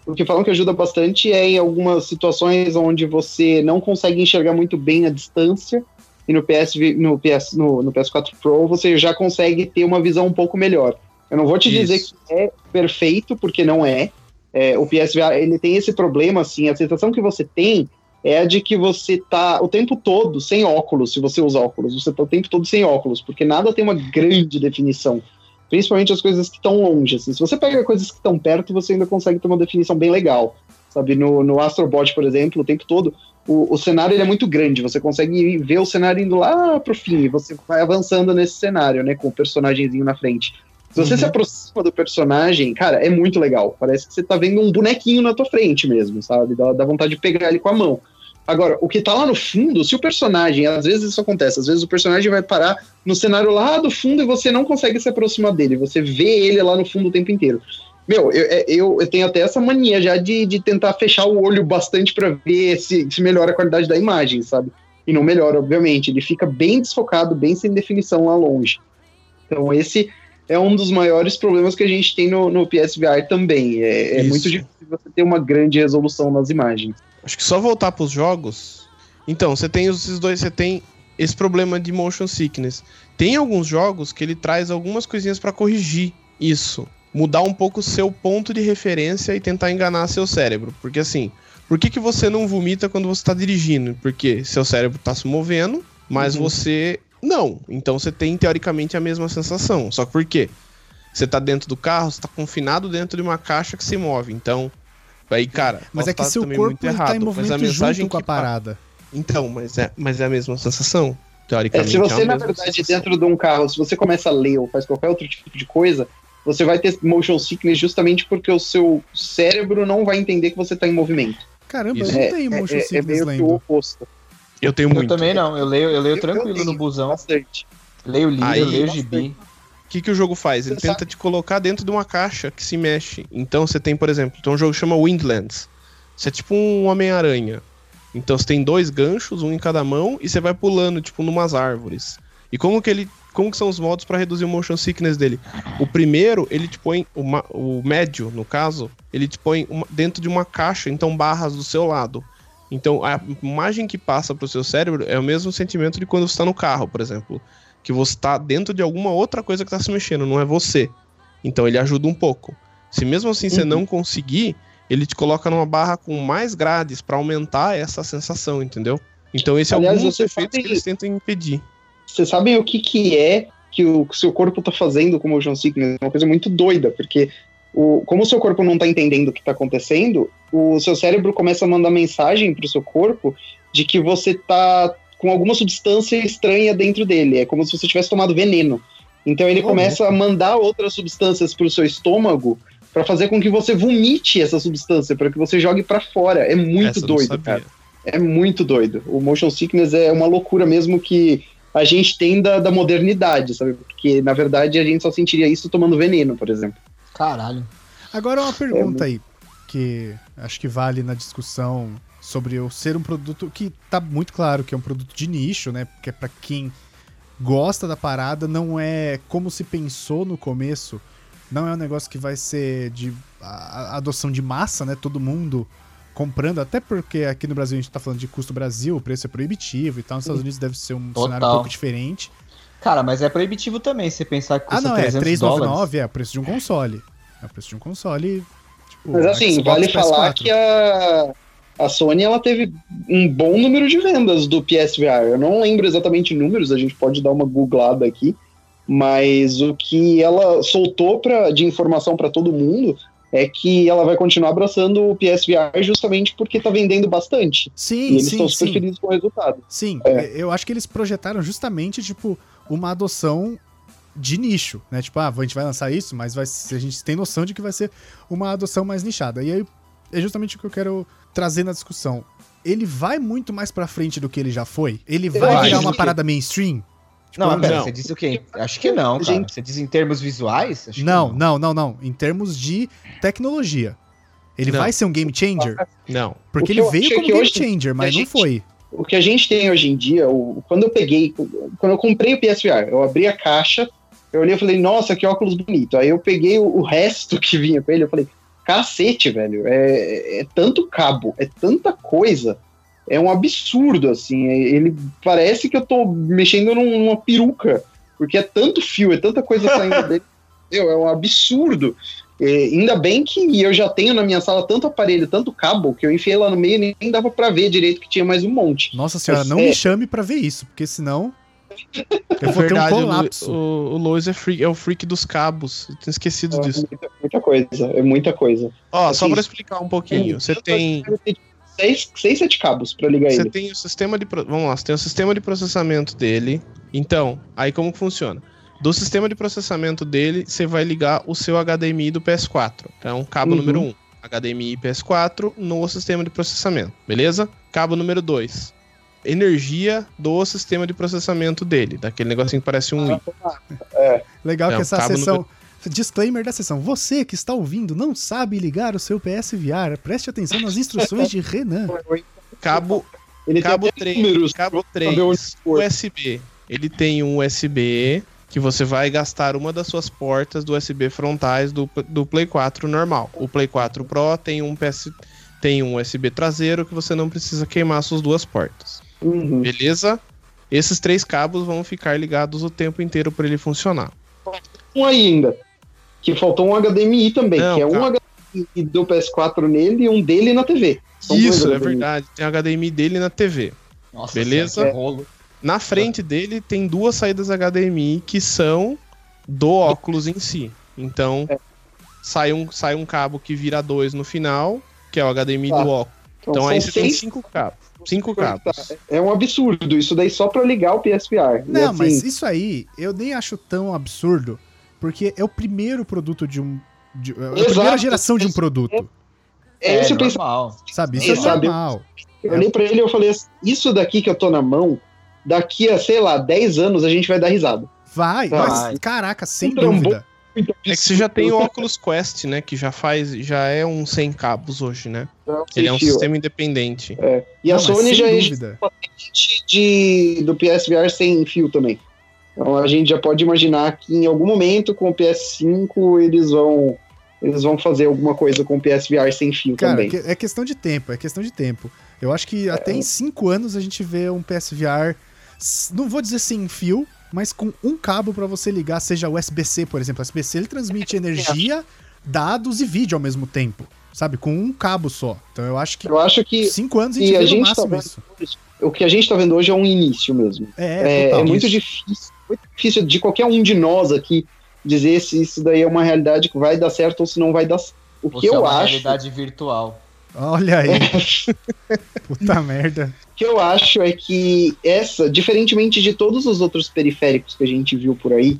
o que falam que ajuda bastante é em algumas situações onde você não consegue enxergar muito bem a distância. E no, PS, no, PS, no, no PS4 Pro você já consegue ter uma visão um pouco melhor. Eu não vou te dizer Isso. que é perfeito, porque não é. É, o PSVR ele tem esse problema, assim, a sensação que você tem é a de que você tá o tempo todo sem óculos, se você usa óculos, você tá o tempo todo sem óculos, porque nada tem uma grande definição. Principalmente as coisas que estão longe. assim. Se você pega coisas que estão perto, você ainda consegue ter uma definição bem legal. Sabe, no, no Astrobot, por exemplo, o tempo todo, o, o cenário é muito grande, você consegue ver o cenário indo lá pro fim, e você vai avançando nesse cenário, né, com o personagemzinho na frente. Se você Uhum. se aproxima do personagem, cara, é muito legal. Parece que você tá vendo um bonequinho na tua frente mesmo, sabe? Dá, dá vontade de pegar ele com a mão. Agora, o que tá lá no fundo, se o personagem, às vezes isso acontece, às vezes o personagem vai parar no cenário lá do fundo e você não consegue se aproximar dele, você vê ele lá no fundo o tempo inteiro. Meu, eu, é, eu, eu tenho até essa mania já de, de tentar fechar o olho bastante pra ver se, se melhora a qualidade da imagem, sabe? E não melhora, obviamente. Ele fica bem desfocado, bem sem definição lá longe. Então, esse é um dos maiores problemas que a gente tem no, no PSVR também. É, é muito difícil você ter uma grande resolução nas imagens. Acho que só voltar pros jogos. Então, você tem esses dois, você tem esse problema de motion sickness. Tem alguns jogos que ele traz algumas coisinhas pra corrigir isso, mudar um pouco o seu ponto de referência e tentar enganar seu cérebro, porque assim, por que, que você não vomita quando você tá dirigindo? Porque seu cérebro tá se movendo, mas Uhum. você não. Então você tem teoricamente a mesma sensação. Só que por quê? Você tá dentro do carro, você tá confinado dentro de uma caixa que se move. Então, aí, cara, Mas é que tá seu corpo muito ele errado, tá em mas movimento junto com a parada. Então, mas é, mas é a mesma sensação, É, teoricamente. se você, é a na verdade, sensação. dentro de um carro, se você começa a ler ou faz qualquer outro tipo de coisa, você vai ter motion sickness justamente porque o seu cérebro não vai entender que você tá em movimento. Caramba, Isso. eu não É, tenho é, motion é, é sickness meio que o lendo. oposto. Eu tenho Eu muito. também não, eu leio, eu leio Eu- tranquilo eu no tenho busão. Bastante. Leio livro, Aí- leio gibi. O que, que o jogo faz? Ele Você tenta te colocar dentro de uma caixa que se mexe. Então você tem, por exemplo, tem um jogo que chama Windlands. Você é tipo um Homem-Aranha. Então você tem dois ganchos, um em cada mão, e você vai pulando, tipo, numas árvores. E como que ele. Como que são os modos pra reduzir o motion sickness dele? O primeiro, ele te põe. O, ma- o médio, no caso, ele te põe uma- dentro de uma caixa, então barras do seu lado. Então a imagem que passa pro seu cérebro é o mesmo sentimento de quando você tá no carro, por exemplo. Que você tá dentro de alguma outra coisa que tá se mexendo, não é você. Então ele ajuda um pouco. Se mesmo assim você Uhum. não conseguir, ele te coloca numa barra com mais grades pra aumentar essa sensação, entendeu? Então esse é Aliás, alguns você efeitos sabe- que eles tentam impedir. Vocês sabem o que, que é que o seu corpo tá fazendo com o motion sickness? É uma coisa muito doida, porque o, como o seu corpo não tá entendendo o que tá acontecendo, o seu cérebro começa a mandar mensagem pro seu corpo de que você tá com alguma substância estranha dentro dele. É como se você tivesse tomado veneno. Então ele Oh, começa a mandar outras substâncias pro seu estômago para fazer com que você vomite essa substância, para que você jogue para fora. É muito Essa doido, cara. É muito doido. O motion sickness é uma loucura mesmo que a gente tem da, da modernidade, sabe? Porque, na verdade, a gente só sentiria isso tomando veneno, por exemplo. Caralho. Agora uma pergunta aí, que acho que vale na discussão sobre eu ser um produto que tá muito claro que é um produto de nicho, né? Porque é para quem gosta da parada, não é como se pensou no começo, não é um negócio que vai ser de adoção de massa, né? Todo mundo comprando, até porque aqui no Brasil a gente tá falando de custo Brasil, o preço é proibitivo e tal, nos Estados Unidos deve ser um Total. cenário um pouco diferente. Cara, mas é proibitivo também, você pensar que Ah, custa não, é 300 399 dólares. é o preço de um console. É o preço de um console. Tipo, Mas assim, Xbox, vale PS4. falar que a, a Sony ela teve um bom número de vendas do PSVR. Eu não lembro exatamente números, a gente pode dar uma googlada aqui, mas o que ela soltou pra, de informação para todo mundo é que ela vai continuar abraçando o PSVR justamente porque tá vendendo bastante. e Sim, eles sim, estão super sim. felizes com o resultado. Sim, É. eu acho que eles projetaram justamente, tipo, uma adoção de nicho, né? Tipo, ah, a gente vai lançar isso, mas vai, a gente tem noção de que vai ser uma adoção mais nichada. E aí é justamente o que eu quero trazer na discussão. Ele vai muito mais pra frente do que ele já foi? Ele vai acho virar uma que- parada mainstream? Tipo, Não, mas pera, Não. você disse o quê? Acho que não, cara. Gente- Você diz em termos visuais? Acho que não, não, não, não. Em termos de tecnologia. Ele Não. vai ser um game changer? Não. Porque ele veio como game hoje- changer, mas a não gente- foi. O que a gente tem hoje em dia, o, quando eu peguei, quando eu comprei o PSVR, eu abri a caixa, eu olhei e falei, nossa, que óculos bonito. Aí eu peguei o, o resto que vinha com ele, eu falei, cacete, velho, é, é tanto cabo, é tanta coisa, é um absurdo, assim, é- ele parece que eu tô mexendo num- numa peruca, porque é tanto fio, é tanta coisa saindo dele, meu, é um absurdo. É, ainda bem que eu já tenho na minha sala tanto aparelho, tanto cabo, que eu enfiei lá no meio e nem dava pra ver direito que tinha mais um monte. Nossa senhora, Mas não é- me chame pra ver isso, porque senão É um verdade, o Lu- colapso. o, o Lois é, freak, é o freak dos cabos. Eu tinha esquecido É disso. muita, muita coisa, é muita coisa. Ó, só assim, pra explicar um pouquinho. Você tem. Seis, seis, sete cabos pra ligar Você ele. tem o sistema de. pro- Vamos lá, você tem o sistema de processamento dele. Então, aí como que funciona? Do sistema de processamento dele, você vai ligar o seu HDMI do PS4. Então, cabo Uhum. número 1, HDMI PS4 no sistema de processamento, beleza? Cabo número 2, energia do sistema de processamento dele, daquele negocinho que parece um i. Legal Não, que essa sessão. Disclaimer da sessão. Você que está ouvindo não sabe ligar o seu PSVR. Preste atenção nas instruções de Renan. Cabo, Ele cabo tem até 3, números. cabo pra saber onde 3, for. USB. Ele tem um USB que você vai gastar uma das suas portas do USB frontais do, do Play 4 normal. O Play 4 Pro tem um PS tem um USB traseiro que você não precisa queimar suas duas portas. Uhum. Beleza? Esses três cabos vão ficar ligados o tempo inteiro para ele funcionar. Um ainda. Que faltou um HDMI também, Não, que é um calma. HDMI do PS4 nele e um dele na TV. São Isso, é verdade. Tem HDMI dele na TV. Nossa, Beleza? senhora, que rolo. Na frente dele tem duas saídas HDMI que são do óculos em si. Então, É. sai, um, sai um cabo que vira dois no final, que é o HDMI Tá. do óculos. Então são aí você tem seis- cinco cabos. Cinco cabos. É um absurdo, isso daí só pra ligar o PSVR. Não, assim, mas isso aí eu nem acho tão absurdo, porque é o primeiro produto de um. de- é a primeira Exato. geração de um produto. é o pensamento. normal. Sabe? Isso é Sabe? normal. Eu olhei pra ele e eu falei assim, isso daqui que eu tô na mão, daqui a, sei lá, 10 anos a gente vai dar risada. Vai, Vai. mas, caraca, sem Um trombone. É que você já tem o Oculus Quest, né? Que já faz. Já é um sem cabos hoje, né? Ele é um Fio. sistema independente. E a Não, mas Sony já é dúvida. de, do PSVR sem fio também. Então a gente já pode imaginar que em algum momento com o PS5 eles vão eles vão fazer alguma coisa com o PSVR sem fio Cara, também. é questão de tempo, é questão de tempo. Eu acho que até em cinco anos a gente vê um PSVR, não vou dizer sem fio, mas com um cabo pra você ligar, seja USB-C, por exemplo. O USB-C ele transmite energia, dados e vídeo ao mesmo tempo, sabe? Com um cabo só. Então eu acho que Eu acho que cinco anos a e gente a gente tá máximo vendo- isso. o que a gente tá vendo hoje é um início mesmo. É, É, é muito difícil, muito difícil de qualquer um de nós aqui dizer se isso daí é uma realidade que vai dar certo ou se não vai dar certo. O Você que é eu uma acho, realidade virtual. Olha aí. Puta merda. o que eu acho é que essa, diferentemente de todos os outros periféricos que a gente viu por aí,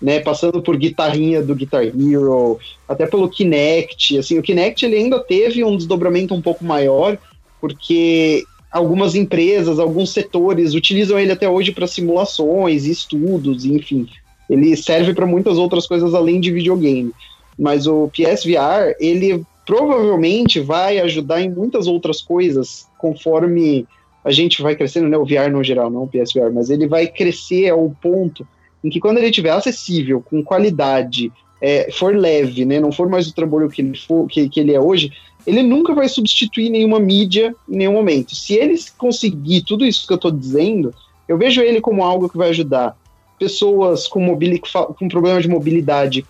né, passando por guitarrinha do Guitar Hero, até pelo Kinect, assim, o Kinect ele ainda teve um desdobramento um pouco maior, porque algumas empresas, alguns setores utilizam ele até hoje para simulações, estudos, enfim. Ele serve para muitas outras coisas além de videogame. Mas o PSVR, ele provavelmente vai ajudar em muitas outras coisas conforme a gente vai crescendo, né? O VR no geral, não o PSVR, mas ele vai crescer ao ponto em que quando ele estiver acessível, com qualidade, é, for leve, né? Não for mais o trambolho que ele, for, que, que ele é hoje, ele nunca vai substituir nenhuma mídia em nenhum momento. Se eles conseguir tudo isso que eu estou dizendo, eu vejo ele como algo que vai ajudar pessoas com, mobili com problema de mobilidade,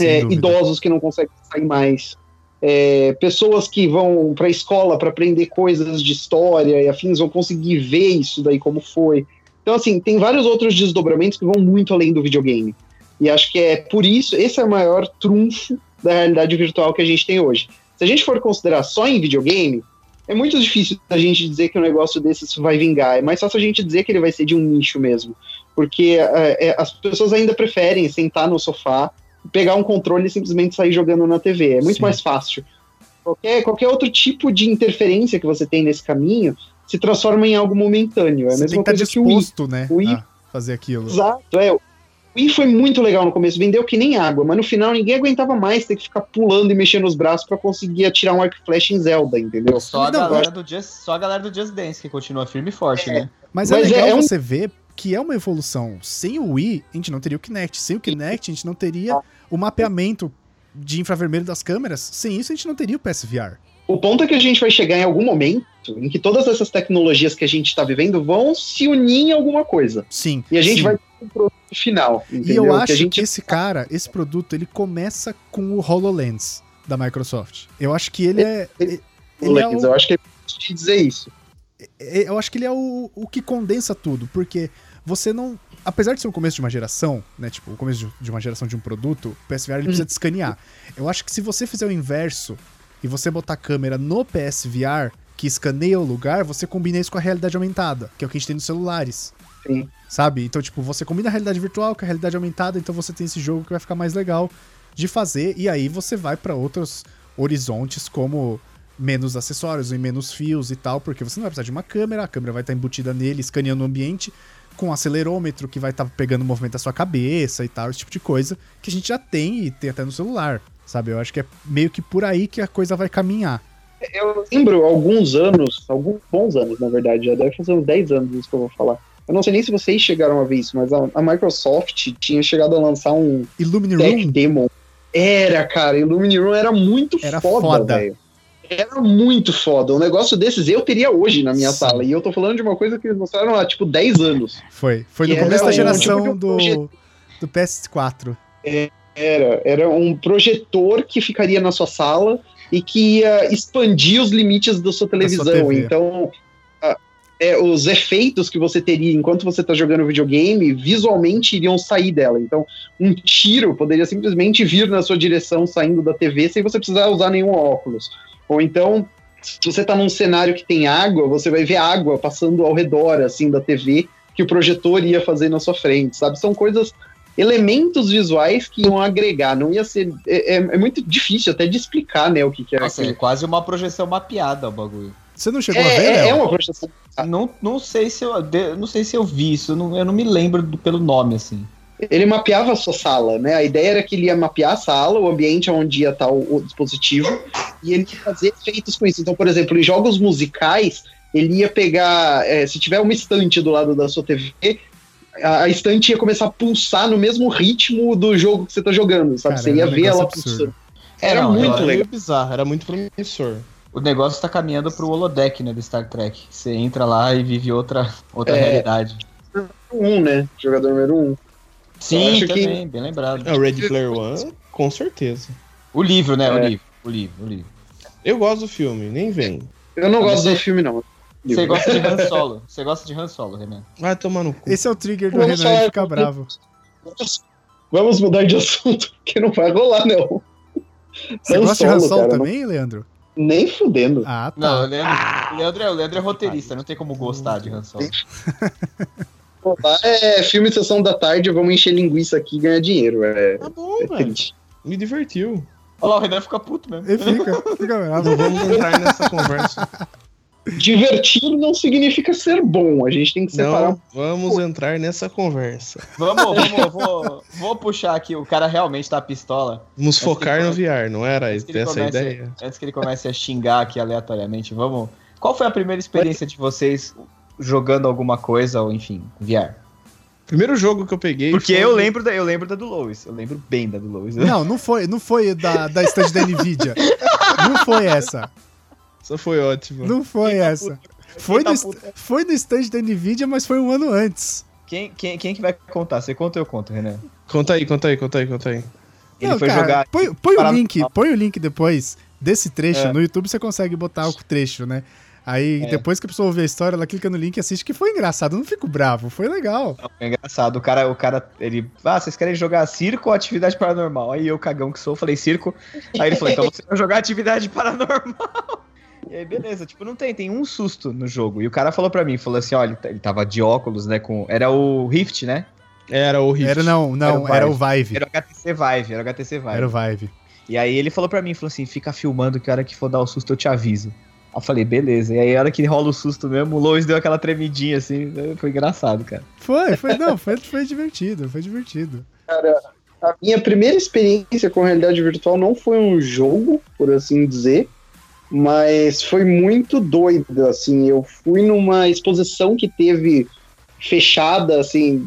é, idosos que não conseguem sair mais, é, pessoas que vão para a escola para aprender coisas de história e afins vão conseguir ver isso daí como foi. Então, assim, tem vários outros desdobramentos que vão muito além do videogame. E acho que é por isso, esse é o maior trunfo da realidade virtual que a gente tem hoje. Se a gente for considerar só em videogame, é muito difícil a gente dizer que um negócio desses vai vingar. É mais fácil a gente dizer que ele vai ser de um nicho mesmo. Porque é, é, as pessoas ainda preferem sentar no sofá pegar um controle e simplesmente sair jogando na TV. É muito Sim. mais fácil. Qualquer, qualquer outro tipo de interferência que você tem nesse caminho se transforma em algo momentâneo. É a você mesma tem que estar disposto, né, o Wii, a fazer aquilo. Exato, é. O Wii foi muito legal no começo, vendeu que nem água, mas no final ninguém aguentava mais ter que ficar pulando e mexendo os braços para conseguir atirar um arco flash em Zelda, entendeu? Só a, galera do Just, só a galera do Just Dance que continua firme e forte, é. né? Mas, é mas é legal é, você um... ver que é uma evolução. Sem o Wii, a gente não teria o Kinect. Sem o Kinect, a gente não teria o mapeamento de infravermelho das câmeras. Sem isso, a gente não teria o PSVR. O ponto é que a gente vai chegar em algum momento em que todas essas tecnologias que a gente está vivendo vão se unir em alguma coisa. Sim. E a gente sim. vai ter um produto final. Entendeu? E eu acho que, gente... que esse cara, esse produto, ele começa com o HoloLens da Microsoft. Eu acho que ele é. Ele, ele é o... Eu acho que é dizer isso. É, é, eu acho que ele é o, o que condensa tudo, porque você não. Apesar de ser o começo de uma geração, né? Tipo, o começo de uma geração de um produto, o PSVR ele precisa de escanear. Eu acho que se você fizer o inverso e você botar a câmera no PSVR, que escaneia o lugar, você combina isso com a realidade aumentada, que é o que a gente tem nos celulares. Sim. Sabe? Então, tipo, você combina a realidade virtual com a realidade aumentada, então você tem esse jogo que vai ficar mais legal de fazer, e aí você vai para outros horizontes como menos acessórios e menos fios e tal, porque você não vai precisar de uma câmera, a câmera vai estar embutida nele, escaneando o ambiente, com acelerômetro que vai estar tá pegando o movimento da sua cabeça e tal, esse tipo de coisa, que a gente já tem e tem até no celular, sabe? Eu acho que é meio que por aí que a coisa vai caminhar. Eu lembro alguns anos, alguns bons anos, na verdade, já deve fazer uns 10 anos isso que eu vou falar. Eu não sei nem se vocês chegaram a ver isso, mas a, a Microsoft tinha chegado a lançar um Illumine Room? demo. Era, cara, Illumine Room era muito era foda, velho. Era muito foda. Um negócio desses eu teria hoje na minha Sim. sala. E eu tô falando de uma coisa que eles mostraram há, tipo, 10 anos. Foi. Foi no começo da geração um tipo do, do PS4. É, era. Era um projetor que ficaria na sua sala e que ia expandir os limites da sua televisão. Da sua então, é, os efeitos que você teria enquanto você está jogando videogame, visualmente iriam sair dela. Então, um tiro poderia simplesmente vir na sua direção saindo da TV sem você precisar usar nenhum óculos. Ou então, se você está num cenário que tem água, você vai ver água passando ao redor, assim, da TV, que o projetor ia fazer na sua frente, sabe? São coisas, elementos visuais que iam agregar, não ia ser... É, é, é muito difícil até de explicar, né, o que, que é Nossa, é quase uma projeção mapeada o bagulho. Você não chegou é, a ver, é, é uma projeção. Não, não sei se eu, não sei se eu vi isso, eu não, eu não me lembro do, pelo nome, assim ele mapeava a sua sala, né? A ideia era que ele ia mapear a sala, o ambiente onde ia estar o, o dispositivo, e ele ia fazer efeitos com isso. Então, por exemplo, em jogos musicais, ele ia pegar, é, se tiver uma estante do lado da sua TV, a, a, estante ia começar a pulsar no mesmo ritmo do jogo que você está jogando, sabe? Cara, você ia ver ela pulsando. Era não, muito legal. bizarro, era muito promissor. O negócio está caminhando pro holodeck, né, do Star Trek. Você entra lá e vive outra, outra é, realidade. Um, né? Jogador número um. Sim, também, que... bem lembrado. É o Ready Player One, com certeza. O livro, né? É. O livro, o livro, o livro. Eu gosto do filme, nem vem. Eu não gosto do filme, não. Você gosta de Han Solo. Você gosta de Han Solo, Renan. Vai tomar no cu. Esse é o trigger do Vamos Renan, ele fica bravo. Vamos mudar de assunto, porque não vai rolar, não. Você Han gosta Solo, de Han Solo cara, também, não... Leandro? Nem fudendo. Ah, tá. Não, o Leandro, ah! Leandro, é, o Leandro é roteirista, não tem como gostar de Han Solo. É filme Sessão da Tarde, vamos encher linguiça aqui e ganhar dinheiro. É, tá bom, é velho. Me divertiu. Olha lá, o Renan fica puto mesmo. Ele fica, fica bravo. Não vamos entrar nessa conversa. divertir não significa ser bom. A gente tem que separar. Não vamos entrar nessa conversa. Vamos, vamos, vou, vou puxar aqui. O cara realmente tá pistola. Vamos Antes focar no VR, não era essa comece- ideia? Antes que ele comece a xingar aqui aleatoriamente, vamos. Qual foi a primeira experiência de vocês jogando alguma coisa, ou enfim, VR? Primeiro jogo que eu peguei. Porque foi- eu lembro, da, eu lembro da do Lois. Eu lembro bem da do Lois. Não, não foi, não foi da, da stand da Nvidia. Não foi essa. Essa foi ótima. Não foi Quem tá essa. Foi tá no, puto? foi no stand da Nvidia, mas foi um ano antes. Quem, quem, quem que vai contar? Você conta ou eu conto, Renan? Conta aí, conta aí, conta aí, conta aí. Ele Não, foi cara, jogar. Põe, põe o link, põe o link depois desse trecho. É. No YouTube você consegue botar o trecho, né? Aí É. depois que a pessoa ouvir a história, ela clica no link e assiste, que foi engraçado. Eu não fico bravo, foi legal. É engraçado, o cara, o cara, ele, ah, vocês querem jogar circo ou atividade paranormal? Aí eu, cagão que sou, falei circo. Aí ele falou, então você vai jogar atividade paranormal. E aí, beleza, tipo, não tem, tem um susto no jogo. E o cara falou pra mim, falou assim, olha, ele tava de óculos, né, com, era o Rift, né? Era o Rift. Era não, não, Era era o o Vive. Era o HTC Vive, era o HTC Vive. Era o Vive. E aí ele falou pra mim, falou assim, fica filmando que a hora que for dar o susto eu te aviso. Aí eu falei, beleza. E aí a hora que rola o susto mesmo, o Lois deu aquela tremidinha assim, foi engraçado, cara. Foi, foi, não, foi, foi divertido, foi divertido. A minha primeira experiência com realidade virtual não foi um jogo, por assim dizer, mas foi muito doido, assim, eu fui numa exposição que teve fechada, assim,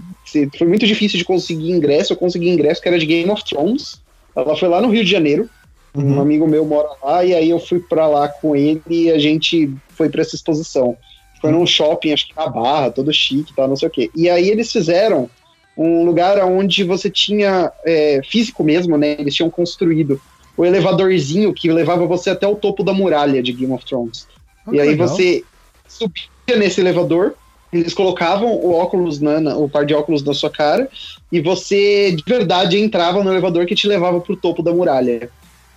foi muito difícil de conseguir ingresso, eu consegui ingresso que era de Game of Thrones, ela foi lá no Rio de Janeiro, um amigo meu mora lá, e aí eu fui pra lá com ele e a gente foi pra essa exposição. Foi num shopping, acho que na Barra, todo chique e tal, não sei o quê. E aí eles fizeram um lugar onde você tinha é, físico mesmo, né? Eles tinham construído o elevadorzinho que levava você até o topo da muralha de Game of Thrones. Ah, e aí legal. você subia nesse elevador, eles colocavam o óculos, na, na- o par de óculos na sua cara, e você de verdade entrava no elevador que te levava pro topo da muralha.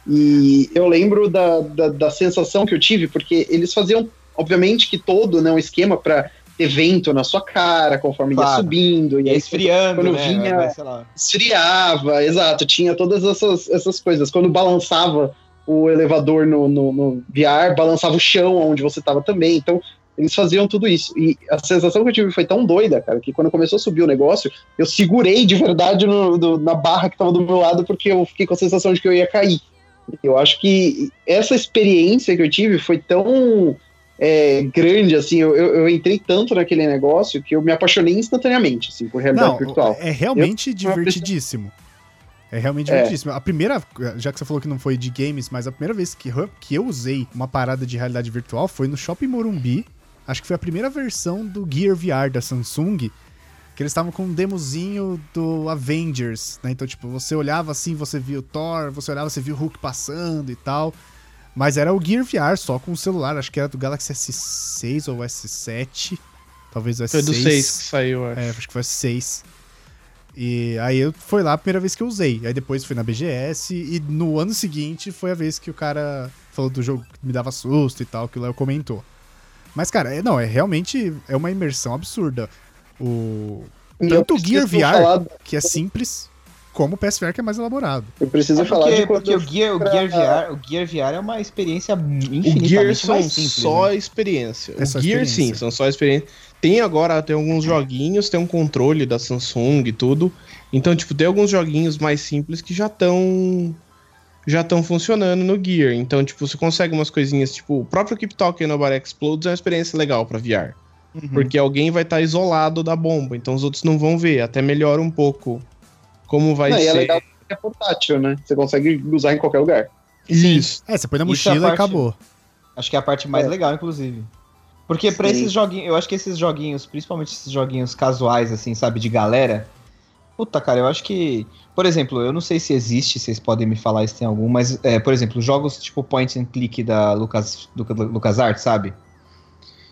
E eu lembro da, da, da sensação que eu tive, porque eles faziam, obviamente, que todo né, um esquema para evento na sua cara, conforme ia Claro. subindo. E aí esfriando, quando né? vinha- esfriava, exato, tinha todas essas, essas coisas. Quando balançava o elevador no, no, no VR, balançava o chão onde você estava também. Então, eles faziam tudo isso. E a sensação que eu tive foi tão doida, cara, que quando começou a subir o negócio, eu segurei de verdade no- do- na barra que estava do meu lado, porque eu fiquei com a sensação de que eu ia cair. Eu acho que essa experiência que eu tive foi tão é, grande, assim, eu, eu, entrei tanto naquele negócio que eu me apaixonei instantaneamente, assim, por realidade Não, virtual. é realmente Eu- divertidíssimo. É realmente É. divertidíssimo. A primeira, já que você falou que não foi de games, mas a primeira vez que, eu- que eu usei uma parada de realidade virtual foi no Shopping Morumbi. Acho que foi a primeira versão do Gear VR da Samsung. Que eles estavam com um demozinho do Avengers, né? Então, tipo, você olhava assim, você via o Thor, você olhava, você via o Hulk passando e tal. Mas era o Gear VR só com o celular, acho que era do Galaxy S6 ou S7. Talvez o S6. Foi do 6 que saiu, eu acho. É, acho que foi 6. E aí eu, foi lá a primeira vez que eu usei. Aí depois fui na BGS e no ano seguinte foi a vez que o cara falou do jogo que me dava susto e tal, que o Léo comentou. Mas, cara, é, não, é realmente é uma imersão absurda. O, tanto o Gear VR, falar- que é simples, como o PSVR que é mais elaborado. eu preciso É falar porque, de quando porque o Gear, o, Gear VR, o Gear VR é uma experiência O infinitamente Gear são mais simples. só né? experiência. É só o Gear, experiência. sim, são só experiência. Tem agora, tem alguns joguinhos, tem um controle da Samsung e tudo. Então, tipo, tem alguns joguinhos mais simples que já estão já estão funcionando no Gear. Então, tipo, você consegue umas coisinhas, tipo, o próprio Keep Talking Nobody Explodes é uma experiência legal pra VR. Uhum. Porque alguém vai estar isolado da bomba, então os outros não vão ver. Até melhora um pouco como vai Não, e ser. é legal porque é portátil, né? Você consegue usar em qualquer lugar. Isso. É, você põe na Isso é mochila e parte- acabou. Acho que é a parte mais É. legal, inclusive. Porque pra Sim. esses joguinhos, eu acho que esses joguinhos, principalmente esses joguinhos casuais, assim, sabe, de galera. Puta, cara, eu acho que. Por exemplo, eu não sei se existe, vocês podem me falar se tem algum, mas, é, por exemplo, jogos tipo point and click da Lucas, Luca- LucasArts, sabe?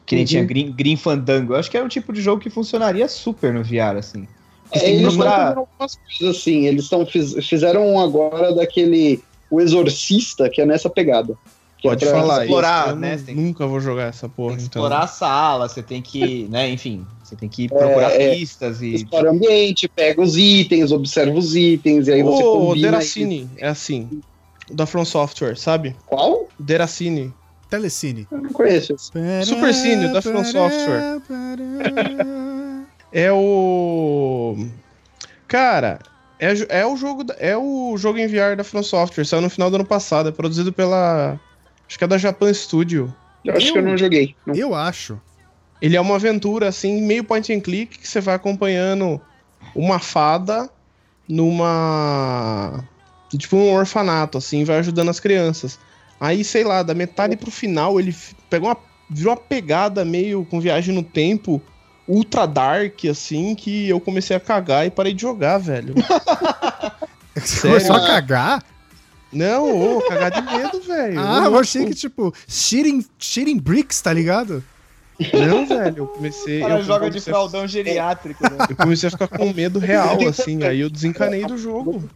Que nem Uhum. tinha Green, Green Fandango. Eu acho que é um tipo de jogo que funcionaria super no VR, assim. Você É, tem que eles estão procurar- fazendo algumas coisas assim. Eles estão fizeram um agora daquele O Exorcista, que é nessa pegada. Que é Pode pra- falar explorar, isso. Né? Você Nunca vou jogar essa porra, Tem que então. explorar a sala, você tem que, né, enfim, você tem que procurar é, pistas e. Explora o ambiente, pega os itens, observa os itens, e aí você O combina. Deracine é assim. Da From Software, sabe? Qual? Deracine. Telecine. Eu não conheço. Super Cine, da From Software. É o. Cara, é, é o jogo é o jogo em VR da From Software, saiu no final do ano passado, é produzido pela acho que é da Japan Studio. Eu acho Eu- que eu não joguei. Não. Eu acho. Ele é uma aventura assim, meio point and click que você vai acompanhando uma fada numa tipo um orfanato assim, vai ajudando as crianças. Aí, sei lá, da metade pro final ele pegou uma virou uma pegada meio com viagem no tempo, ultra dark assim, que eu comecei a cagar e parei de jogar, velho. Você começou a cagar? Não, ô, cagar de medo, velho. Ah, eu achei que, tipo, shitting, shitting bricks, tá ligado? Não, velho, eu comecei. Cara eu joga de fraldão geriátrico, né? Eu comecei a ficar com medo real, assim, aí eu desencanei do jogo.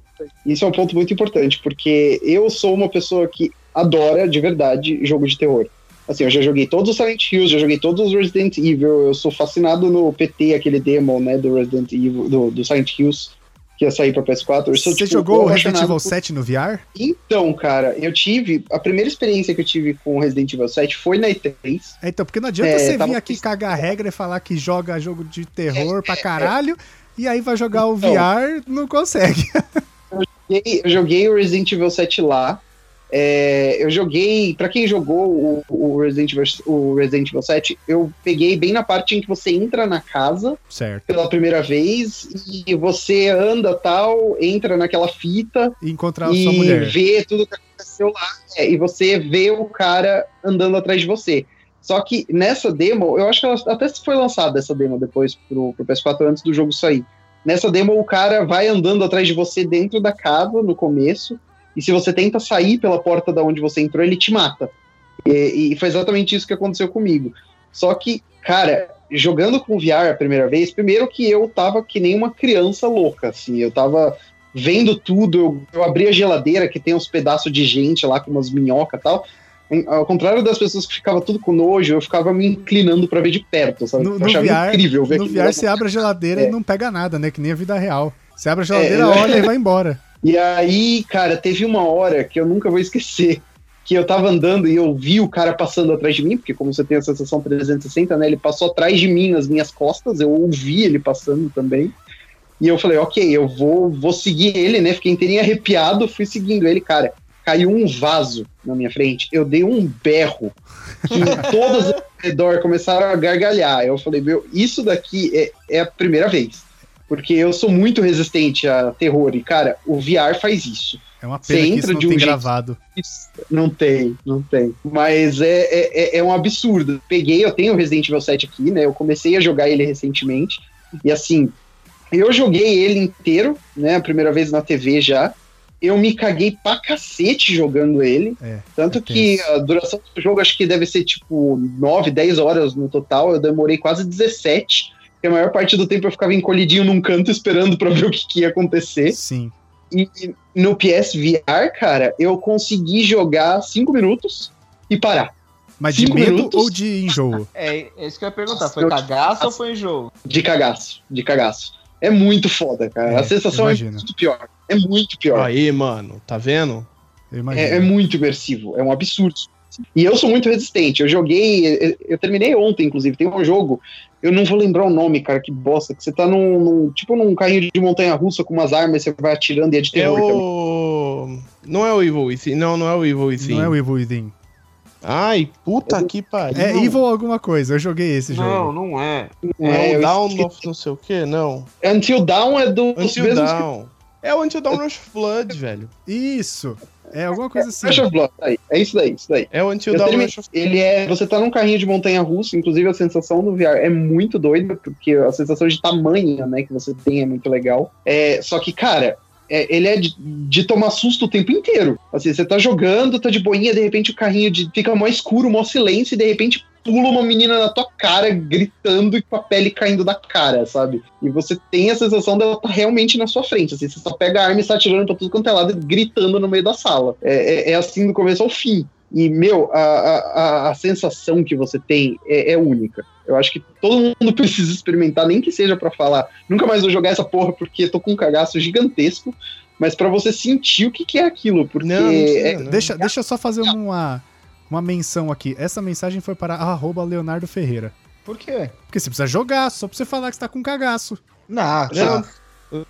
Isso é um ponto muito importante, porque eu sou uma pessoa que adora, de verdade, jogo de terror. Assim, eu já joguei todos os Silent Hills, já joguei todos os Resident Evil, eu sou fascinado no PT, aquele demo, né, do Resident Evil, do, do Silent Hills, que ia sair pra PS4. Eu sou, Você tipo, jogou o Resident Evil por- 7 no VR? Então, cara, eu tive, a primeira experiência que eu tive com o Resident Evil 7 foi na E3, É, então, porque não adianta É, você vir aqui cagar a regra e falar que joga jogo de terror pra caralho, e aí vai jogar o Então. VR, não consegue. joguei- eu joguei o Resident Evil 7 lá. É, eu joguei, pra quem jogou o, o Resident Evil, o Resident Evil 7, eu peguei bem na parte em que você entra na casa Certo. pela primeira vez e você anda tal, entra naquela fita E encontrar a sua e mulher. vê tudo que aconteceu lá. é, e você vê o cara andando atrás de você. Só que nessa demo, eu acho que ela até foi lançada essa demo depois pro, pro PS4 antes do jogo sair. Nessa demo, o cara vai andando atrás de você dentro da casa no começo. E se você tenta sair pela porta da onde você entrou, ele te mata. E, e foi exatamente isso que aconteceu comigo. Só que, cara, jogando com VR a primeira vez, primeiro que eu tava que nem uma criança louca, assim, eu tava vendo tudo, eu, eu abri a geladeira que tem uns pedaços de gente lá com umas minhocas e tal. Ao contrário das pessoas que ficavam tudo com nojo, eu ficava me inclinando pra ver de perto, sabe? No- eu no achava VR incrível ver No. VR você abre a geladeira É. e não pega nada, né? Que nem a vida real. Você abre a geladeira, É, olha e vai embora. E aí, cara, teve uma hora que eu nunca vou esquecer. Que eu tava andando e eu vi o cara passando atrás de mim, porque como você tem a sensação 360, né? Ele passou atrás de mim nas minhas costas, eu ouvi ele passando também. E eu falei, ok, eu vou, vou seguir ele, né? Fiquei inteirinho arrepiado, fui seguindo ele, cara. Caiu um vaso na minha frente, eu dei um berro que todas ao redor começaram a gargalhar. Eu falei, meu, isso daqui é, é a primeira vez. Porque eu sou muito resistente a terror. E, cara, o VR faz isso. É uma Você pena que isso não de um tem jeito- gravado. Não tem, não tem. Mas é, é, é- é um absurdo. Peguei, eu tenho o Resident Evil 7 aqui, né? Eu comecei a jogar ele recentemente. E assim, eu joguei ele inteiro, né? A primeira vez na TV já. Eu me caguei pra cacete jogando ele. É, Tanto é que a duração do jogo acho que deve ser tipo 9, 10 horas no total. Eu demorei quase 17. Porque a maior parte do tempo eu ficava encolhidinho num canto esperando pra ver o que, que ia acontecer. Sim. E no PSVR, cara, eu consegui jogar 5 minutos e parar. Mas de Cinco medo minutos? ou de enjoo? É, é isso que eu ia perguntar. Foi eu- cagaço ou foi jogo? De cagaço, de cagaço. É muito foda, cara. É, a sensação é muito pior. É muito pior. Aí, mano, tá vendo? É, é muito imersivo, é um absurdo. E eu sou muito resistente. Eu joguei, eu, eu terminei ontem, inclusive. Tem um jogo, eu não vou lembrar o nome, cara, que bosta. Que você tá num, num- tipo num carrinho de montanha russa com umas armas, você vai atirando e é de É terror também. o. Não é o Evil Within. Não, não é o Evil Within. Não é o Evil Within. Ai, puta que pariu. É Evil alguma coisa, eu joguei esse Não, jogo. não é. É, É, eu o Down esqueci. of não sei o que, não. Until Dawn é do, dos Until Down. É o Until Dawn Rush of Blood, velho. Isso. É alguma coisa assim. Of Blood, aí. É isso daí, isso daí. É o Until Dawn Ele é. Você tá num carrinho de montanha russa, inclusive a sensação do VR é muito doida, porque a sensação de tamanho, né, que você tem é muito legal. É, só que, cara, é- ele é de, de tomar susto o tempo inteiro. Assim, você tá jogando, tá de boinha, de repente o carrinho de, fica mó escuro, mó silêncio, e de repente pula uma menina na tua cara, gritando e com a pele caindo da cara, sabe? E você tem a sensação dela tá realmente na sua frente. Assim, você só pega a arma e está atirando pra tudo quanto é lado, gritando no meio da sala. É, é- é assim do começo ao fim. E, meu, a, a, a- sensação que você tem é, é única. Eu acho que todo mundo precisa experimentar, nem que seja pra falar, nunca mais vou jogar essa porra porque tô com um cagaço gigantesco, mas pra você sentir o que, que é aquilo, porque Não, não precisa, é- não. Deixa, deixa eu só fazer uma, uma menção aqui. Essa mensagem foi para arroba Leonardo Ferreira. Por quê? Porque você precisa jogar, só pra você falar que você tá com cagaço. Não, Léo,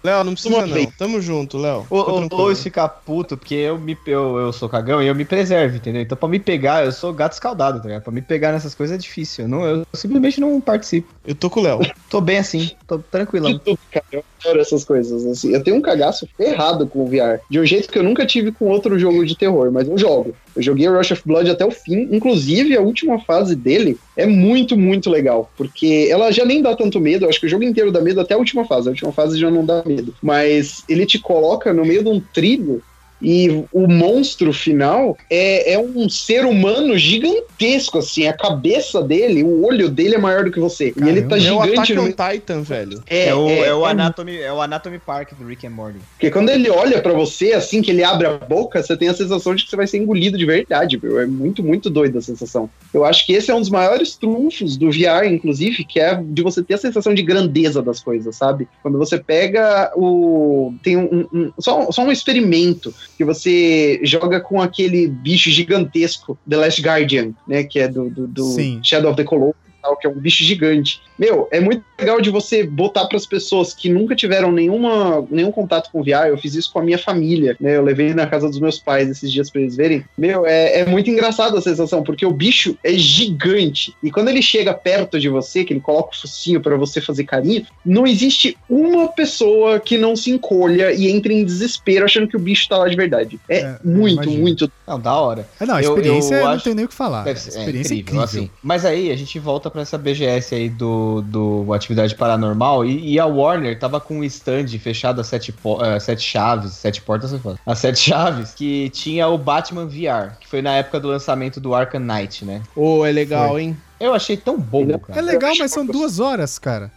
Léo, não precisa não. Tamo junto, Léo. O, Fica o tranquilo. Lois ficar puto, porque eu, me, eu, eu sou cagão e eu me preservo, entendeu? Então pra me pegar, eu sou gato escaldado, tá ligado? Pra me pegar nessas coisas é difícil. Eu, não, eu simplesmente não participo. Eu tô com o Léo. Tô bem assim, tô tranquilão. tudo, cara. Eu adoro essas coisas. Assim. Eu tenho um cagaço errado com o VR. De um jeito que eu nunca tive com outro jogo de terror, mas eu jogo. Eu joguei o Rush of Blood até o fim. Inclusive, a última fase dele é muito, muito legal. Porque ela já nem dá tanto medo. Acho que o jogo inteiro dá medo até a última fase. A última fase já não dá medo. Mas ele te coloca no meio de um trilho. E o monstro final é, é um ser humano gigantesco, assim. A cabeça dele, o olho dele é maior do que você. e ele tá É o gigante Attack no on. Titan, velho. É, o, é, o é Anatomy, é o Anatomy Park do Rick and Morty. Porque quando ele olha pra você, assim que ele abre a boca, você tem a sensação de que você vai ser engolido de verdade, meu. É muito, muito doida a sensação. Eu acho que esse é um dos maiores trunfos do VR, inclusive, que é de você ter a sensação de grandeza das coisas, sabe? Quando você pega o. Tem um. um- só, só um experimento que você joga com aquele bicho gigantesco, The Last Guardian, né? Que é do, do, do. Shadow of the Colossus. Que é um bicho gigante. Meu, é muito legal de você botar para as pessoas que nunca tiveram nenhuma, nenhum contato com VR. Eu fiz isso com a minha família, né? Eu levei na casa dos meus pais esses dias para eles verem. Meu, é, é muito engraçado a sensação, porque o bicho é gigante. E quando ele chega perto de você, que ele coloca o focinho para você fazer carinho, não existe uma pessoa que não se encolha e entre em desespero achando que o bicho tá lá de verdade. É, É, muito, muito. Não, da hora. É, não, a Eu- experiência eu não acho- tem nem o que falar. Deve A ser- é experiência é incrível, incrível. assim. Mas aí a gente volta pra essa BGS aí do, do Atividade Paranormal e, e a Warner tava com um stand fechado a sete, eh, sete chaves, sete portas, você fala, a sete chaves, que tinha o Batman VR, que foi na época do lançamento do Arkham Knight, né? Ô, é legal, hein? Eu achei tão bobo, É cara. legal, mas são duas horas, cara.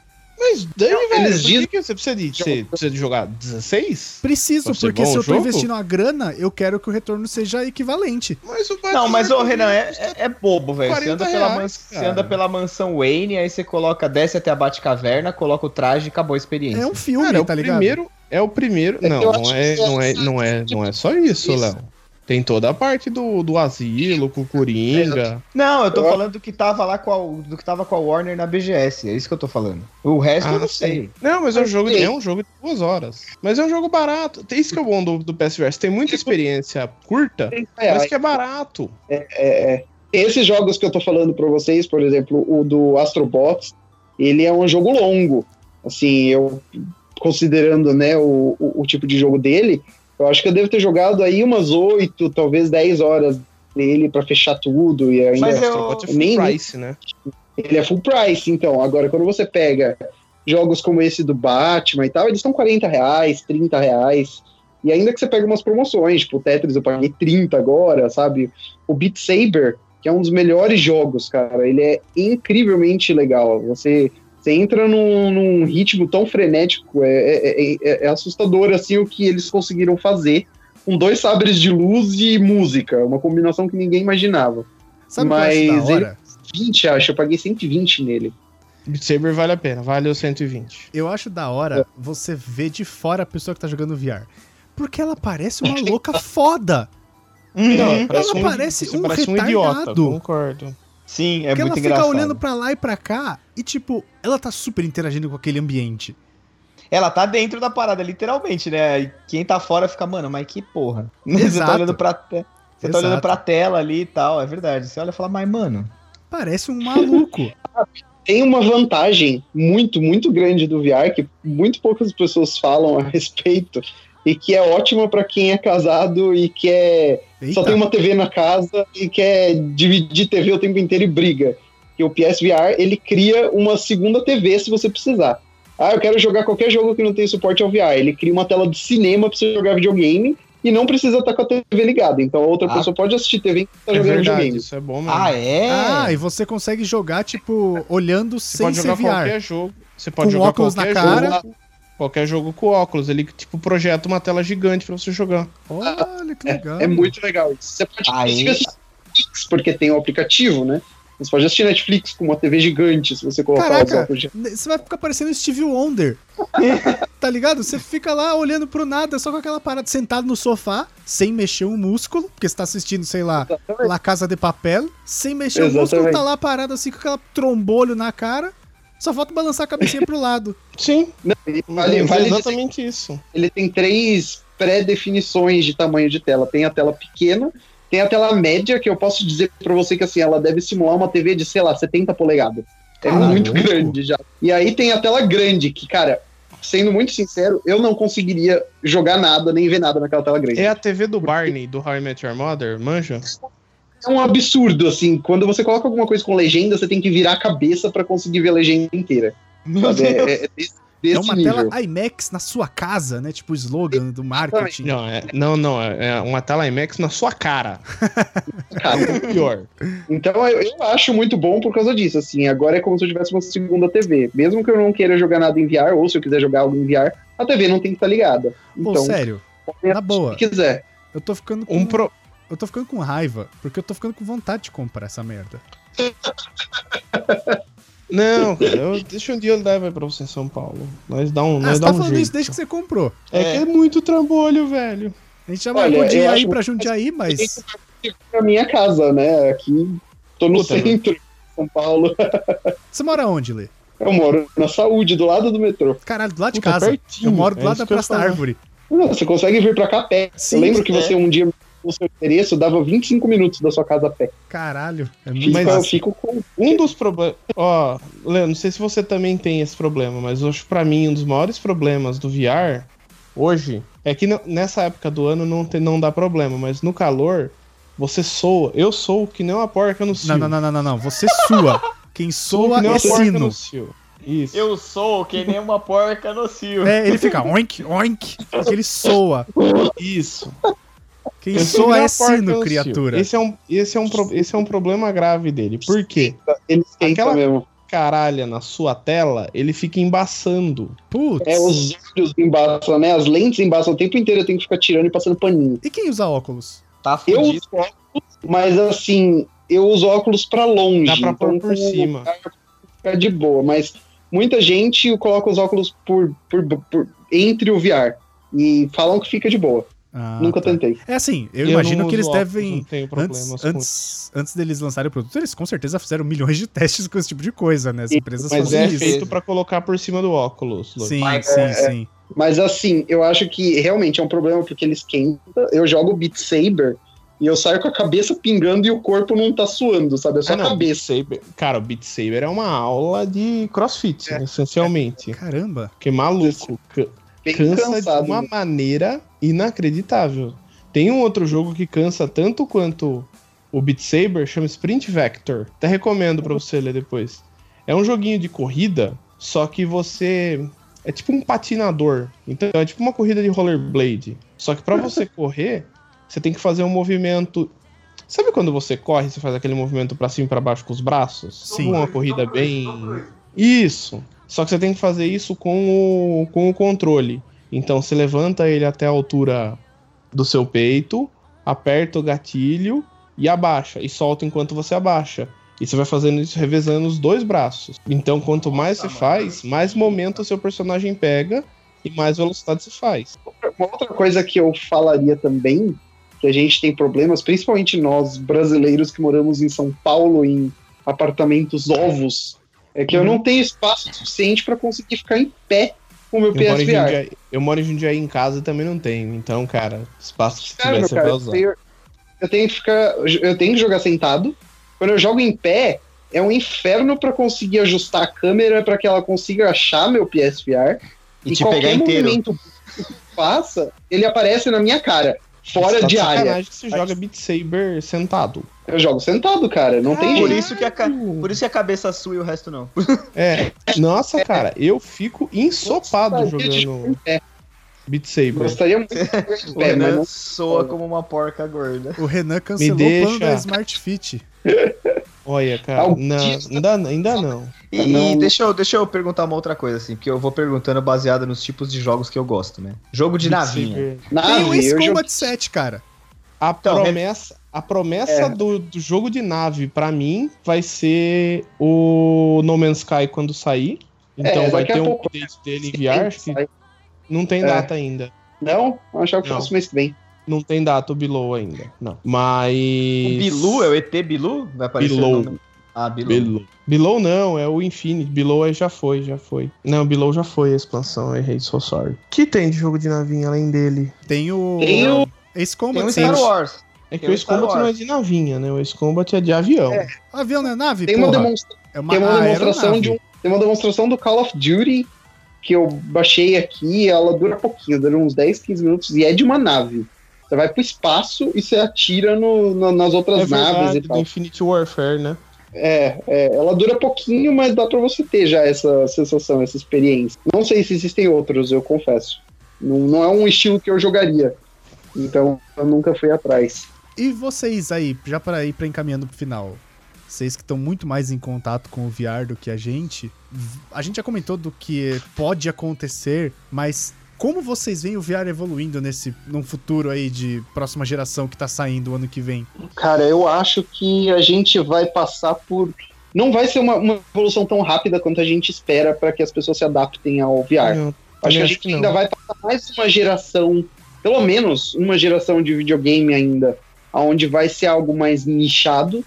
Mas daí, velho, eles por dizem- que, você precisa de, você precisa de jogar 16? Preciso, porque se o eu tô jogo? investindo a grana, eu quero que o retorno seja equivalente. Mas o Não, mas ô Batman Renan, é, é- é bobo, velho. Você 40 anda, pela reais, mans- você anda pela mansão Wayne, aí você coloca, desce até a Batcaverna, coloca o traje e acabou a experiência. É um filme, Cara, é o tá ligado? primeiro. É o primeiro. É não, não é, não, é, não, é, não é só isso, Isso. Léo. Tem toda a parte do, do asilo, com o Coringa. Não, eu tô Eu- falando do que tava lá com a, do que tava com a Warner na BGS. É isso que eu tô falando. O resto eu Ah, não sim. sei. Não, mas é um Mas jogo, é um jogo de duas horas. Mas é um jogo barato. Tem isso que é o bom do, do PSVR. Você tem muita experiência curta, É, mas que é barato. é, esses jogos que eu tô falando pra vocês, por exemplo, o do Astrobots, ele é um jogo longo. Assim, eu considerando né, o, o, o tipo de jogo dele, eu acho que eu devo ter jogado aí umas 8, talvez 10 horas dele pra fechar tudo e ainda Mas é full nem- price, né? ele é full price, então. Agora, quando você pega jogos como esse do Batman e tal, eles estão 40 reais, 30 reais. E ainda que você pega umas promoções, tipo o Tetris eu paguei 30 agora, sabe? O Beat Saber, que é um dos melhores jogos, cara, ele é incrivelmente legal. Você, você entra num, num ritmo tão frenético, é, é, é- é assustador assim o que eles conseguiram fazer com dois sabres de luz e música, uma combinação que ninguém imaginava. Sabe o que eu acho Mas da hora? 20, acho, eu paguei 120 nele. Beat Saber vale a pena, vale os 120. Eu acho da hora você ver de fora a pessoa que tá jogando VR. Porque ela parece uma louca foda. Não, Ela parece um parece um retardado. idiota, concordo. Sim, é Porque ela muito fica engraçado. olhando pra lá e pra cá e, tipo, ela tá super interagindo com aquele ambiente. Ela tá dentro da parada, literalmente, né? E quem tá fora fica, mano, mas que porra. Você Exato. tá olhando pra, te... você tá olhando pra tela ali e tal, é verdade. Você olha e fala, mas, mano. Parece um maluco. Tem uma vantagem muito, muito grande do VR que muito poucas pessoas falam a respeito e que é ótima pra quem é casado e quer Eita. só tem uma TV na casa e quer dividir TV o tempo inteiro e briga. Que o PSVR ele cria uma segunda TV se você precisar. Ah, eu quero jogar qualquer jogo que não tem suporte ao VR. Ele cria uma tela de cinema pra você jogar videogame e não precisa estar com a TV ligada. Então a outra Ah. pessoa pode assistir TV enquanto tá É jogando verdade, videogame. isso é bom mesmo. Ah, é? Ah, e você consegue jogar, tipo, olhando Você sem pode ser jogar VR. qualquer jogo. Você pode Com jogar óculos na qualquer cara. jogo. Qualquer jogo com óculos. Ele, tipo, projeta uma tela gigante pra você jogar. Olha que legal. É muito legal isso. Você pode Aí- assistir Netflix, porque tem o aplicativo, né? Você pode assistir Netflix com uma TV gigante se você colocar os Caraca, óculos de você vai ficar parecendo Steve Wonder. tá ligado? Você fica lá olhando pro nada, só com aquela parada sentado no sofá, sem mexer um músculo, porque você tá assistindo, sei lá, La Casa de Papel, sem mexer o músculo, Exatamente. tá lá parado assim com aquela trombolho na cara. Só falta balançar a cabecinha pro lado. Sim, Não, é vale, vale dizer exatamente isso. ele tem três pré-definições de tamanho de tela. Tem a tela pequena, tem a tela média, que eu posso dizer pra você que assim, ela deve simular uma TV de, sei lá, 70 polegadas. É Caralho. muito grande já. E aí tem a tela grande, que, cara, sendo muito sincero, eu não conseguiria jogar nada, nem ver nada naquela tela grande. É a TV do Barney, do How I Met Your Mother, manja? É um absurdo, assim. Quando você coloca alguma coisa com legenda, você tem que virar a cabeça pra conseguir ver a legenda inteira. Sabe? É, é, desse, desse é uma nível. tela IMAX na sua casa, né? Tipo o slogan do marketing. Não, é, não, não, é é uma tela IMAX na sua cara. Cara, É pior. Então eu, eu acho muito bom por causa disso, assim, agora é como se eu tivesse uma segunda TV. Mesmo que eu não queira jogar nada em VR, ou se eu quiser jogar algo em VR, a TV não tem que estar ligada. Pô, Então, sério, pode na boa. se quiser. eu tô ficando com. Um pro... Eu tô ficando com raiva, porque eu tô ficando com vontade de comprar essa merda. Não, cara, eu, deixa um dia eu levo aí pra você em São Paulo. Nós dá um, Ah, nós você dá tá um falando jeito. isso desde que você comprou. É que é muito trambolho, velho. A gente já marcou de eu aí pra Jundiaí, mas. Pra minha casa, né? Aqui, tô no Puta, centro de São Paulo. Você mora onde, Lê? Eu moro na saúde, do lado do metrô. Caralho, do lado de Puta, casa. pertinho, Eu moro do é lado da Praça da. Árvore. Não, Você consegue vir pra cá a pé. Sim, eu lembro que é. você um dia no seu endereço dava 25 minutos da sua casa a pé. Caralho, é muito Mas- eu fico com. Um dos problemas. Ó, Leandro, não sei se você também tem esse problema, mas eu acho pra mim um dos maiores problemas do VR hoje é que nessa época do ano não, tem, não dá problema, mas no calor você soa. Eu sou que nem uma porca no cio. Não, não, não, não, não, não. Você sua. Quem soa que nem é uma porca sino. no cio. Isso. Eu sou que nem uma porca no cio. É, ele fica oink, oink, ele soa. Isso. Quem Eu sou é sino, criatura. Esse é, um, esse, é um pro- esse é um problema grave dele. Por quê? Ele Aquela- mesmo. Caralha, na sua tela, ele fica embaçando. Putz. É, os olhos embaçam, né? As lentes embaçam o tempo inteiro, eu tenho que ficar tirando e passando paninho. E quem usa óculos? Tá Eu fudido. uso óculos, mas assim, eu uso óculos pra longe. Dá pra pôr então por cima. Fica de boa, mas muita gente coloca os óculos por, por, por- entre o VR. E falam que fica de boa. Ah, Nunca tá. tentei. É assim, eu, não imagino que eles óculos, devem. Não tenho problemas Antes, com antes, antes deles lançarem o produto, eles com certeza fizeram milhões de testes com esse tipo de coisa, né? As Sim, empresas Mas fazem é isso. feito pra colocar por cima do óculos. Sim, Mas, sim, é, sim. Mas assim, eu acho que realmente é um problema porque ele esquenta. Eu jogo Beat Saber e eu saio com a cabeça pingando e o corpo não tá suando, sabe? É só Ah, a não, Beat cabeça. Saber, cara, o Beat Saber é uma aula de crossfit, É. essencialmente. Caramba. Porque maluco, Bem cansa cansado. de uma né? maneira inacreditável. Tem um outro jogo que cansa tanto quanto o Beat Saber, chama Sprint Vector. Até recomendo pra você ler depois. É um joguinho de corrida, só que você é tipo um patinador. Então é tipo uma corrida de rollerblade. Só que pra você correr, você tem que fazer um movimento. Sabe quando você corre, você faz aquele movimento pra cima e pra baixo com os braços? Sim. Uma corrida bem isso. Só que você tem que fazer isso com o, com o controle. Então você levanta ele até a altura do seu peito, aperta o gatilho e abaixa. E solta enquanto você abaixa. E você vai fazendo isso revezando os dois braços. Então, quanto mais você faz, mais momento o seu personagem pega e mais velocidade você faz. Uma outra coisa que eu falaria também, que a gente tem problemas, principalmente nós brasileiros que moramos em São Paulo, em apartamentos ovos, é que eu Uhum. não tenho espaço suficiente para conseguir ficar em pé com o meu Eu moro, em PSVR. Jundiaí, eu moro em Jundiaí em casa e também não tenho. Então, cara, espaço que você Cara, tiver, vai eu usar. tenho, eu tenho que ficar. Eu tenho que jogar sentado. Quando eu jogo em pé, é um inferno para conseguir ajustar a câmera para que ela consiga achar meu PSVR. E te pegar qualquer inteiro. movimento que eu faça, ele aparece na minha cara, fora Você tá de área. sacanagem que você joga Beat Saber sentado. Eu jogo sentado, cara. Não tem Por jeito. isso, que a ca- Por isso que a cabeça sua e o resto não. É, nossa, cara, eu fico ensopado de jogar jogando pé. Beat Saber. Gostaria muito de O pé, Renan não soa como uma porca gorda. O Renan cancelou o deixa. plano da Smart Fit. Olha, cara, não, ainda, ainda não. E, e Não. deixa, eu, deixa eu perguntar uma outra coisa, assim, porque eu vou perguntando baseado nos tipos de jogos que eu gosto, né? Jogo de navinha. Tem o. Ace Eu Combat 7, cara. A Então, promessa, A promessa É. do, do jogo de nave, pra mim, vai ser o No Man's Sky quando sair. Então É, vai ter um pouco. update dele em VR, acho que Sai. não tem É. data ainda. Não? Eu achava que Não. fosse mês que vem. Não tem data o Below ainda. Não. Mas. O Bilu, é o ET Bilu? Vai aparecer o nome? Ah, Bilu. Below. Below não, é o Infinite. Below aí já foi, já foi. Não, Below já foi a expansão, errei, so sorry. O que tem de jogo de navinha além dele? Tem o. Tem o- Ace Tem Combat. o Star Wars. É que Tem o o Ace Star Combat Wars. não é de navinha, né? O Ace Combat é de avião. É. Avião não é nave? Tem uma, demonstra- É uma, tem uma aeronave. demonstração de um. Tem uma demonstração do Call of Duty que eu baixei aqui, ela dura pouquinho, dura uns 10, 15 minutos, e é de uma nave. Você vai pro espaço e você atira no, no- nas outras É naves verdade, e do tal. Infinite Warfare, né? É, é, ela dura pouquinho, mas dá pra você ter já essa sensação, essa experiência. Não sei se existem outros, eu confesso. Não, não é um estilo que eu jogaria. Então eu nunca fui atrás. E vocês aí, já para ir para encaminhando pro final, vocês que estão muito mais em contato com o VR do que a gente, a gente já comentou do que pode acontecer, mas como vocês veem o VR evoluindo nesse num futuro aí de próxima geração que tá saindo o ano que vem? Cara, eu acho que a gente vai passar por. Não vai ser uma, uma evolução tão rápida quanto a gente espera para que as pessoas se adaptem ao VR. Eu Acho que a acho gente que ainda vai passar mais uma geração, pelo menos uma geração de videogame ainda, onde vai ser algo mais nichado,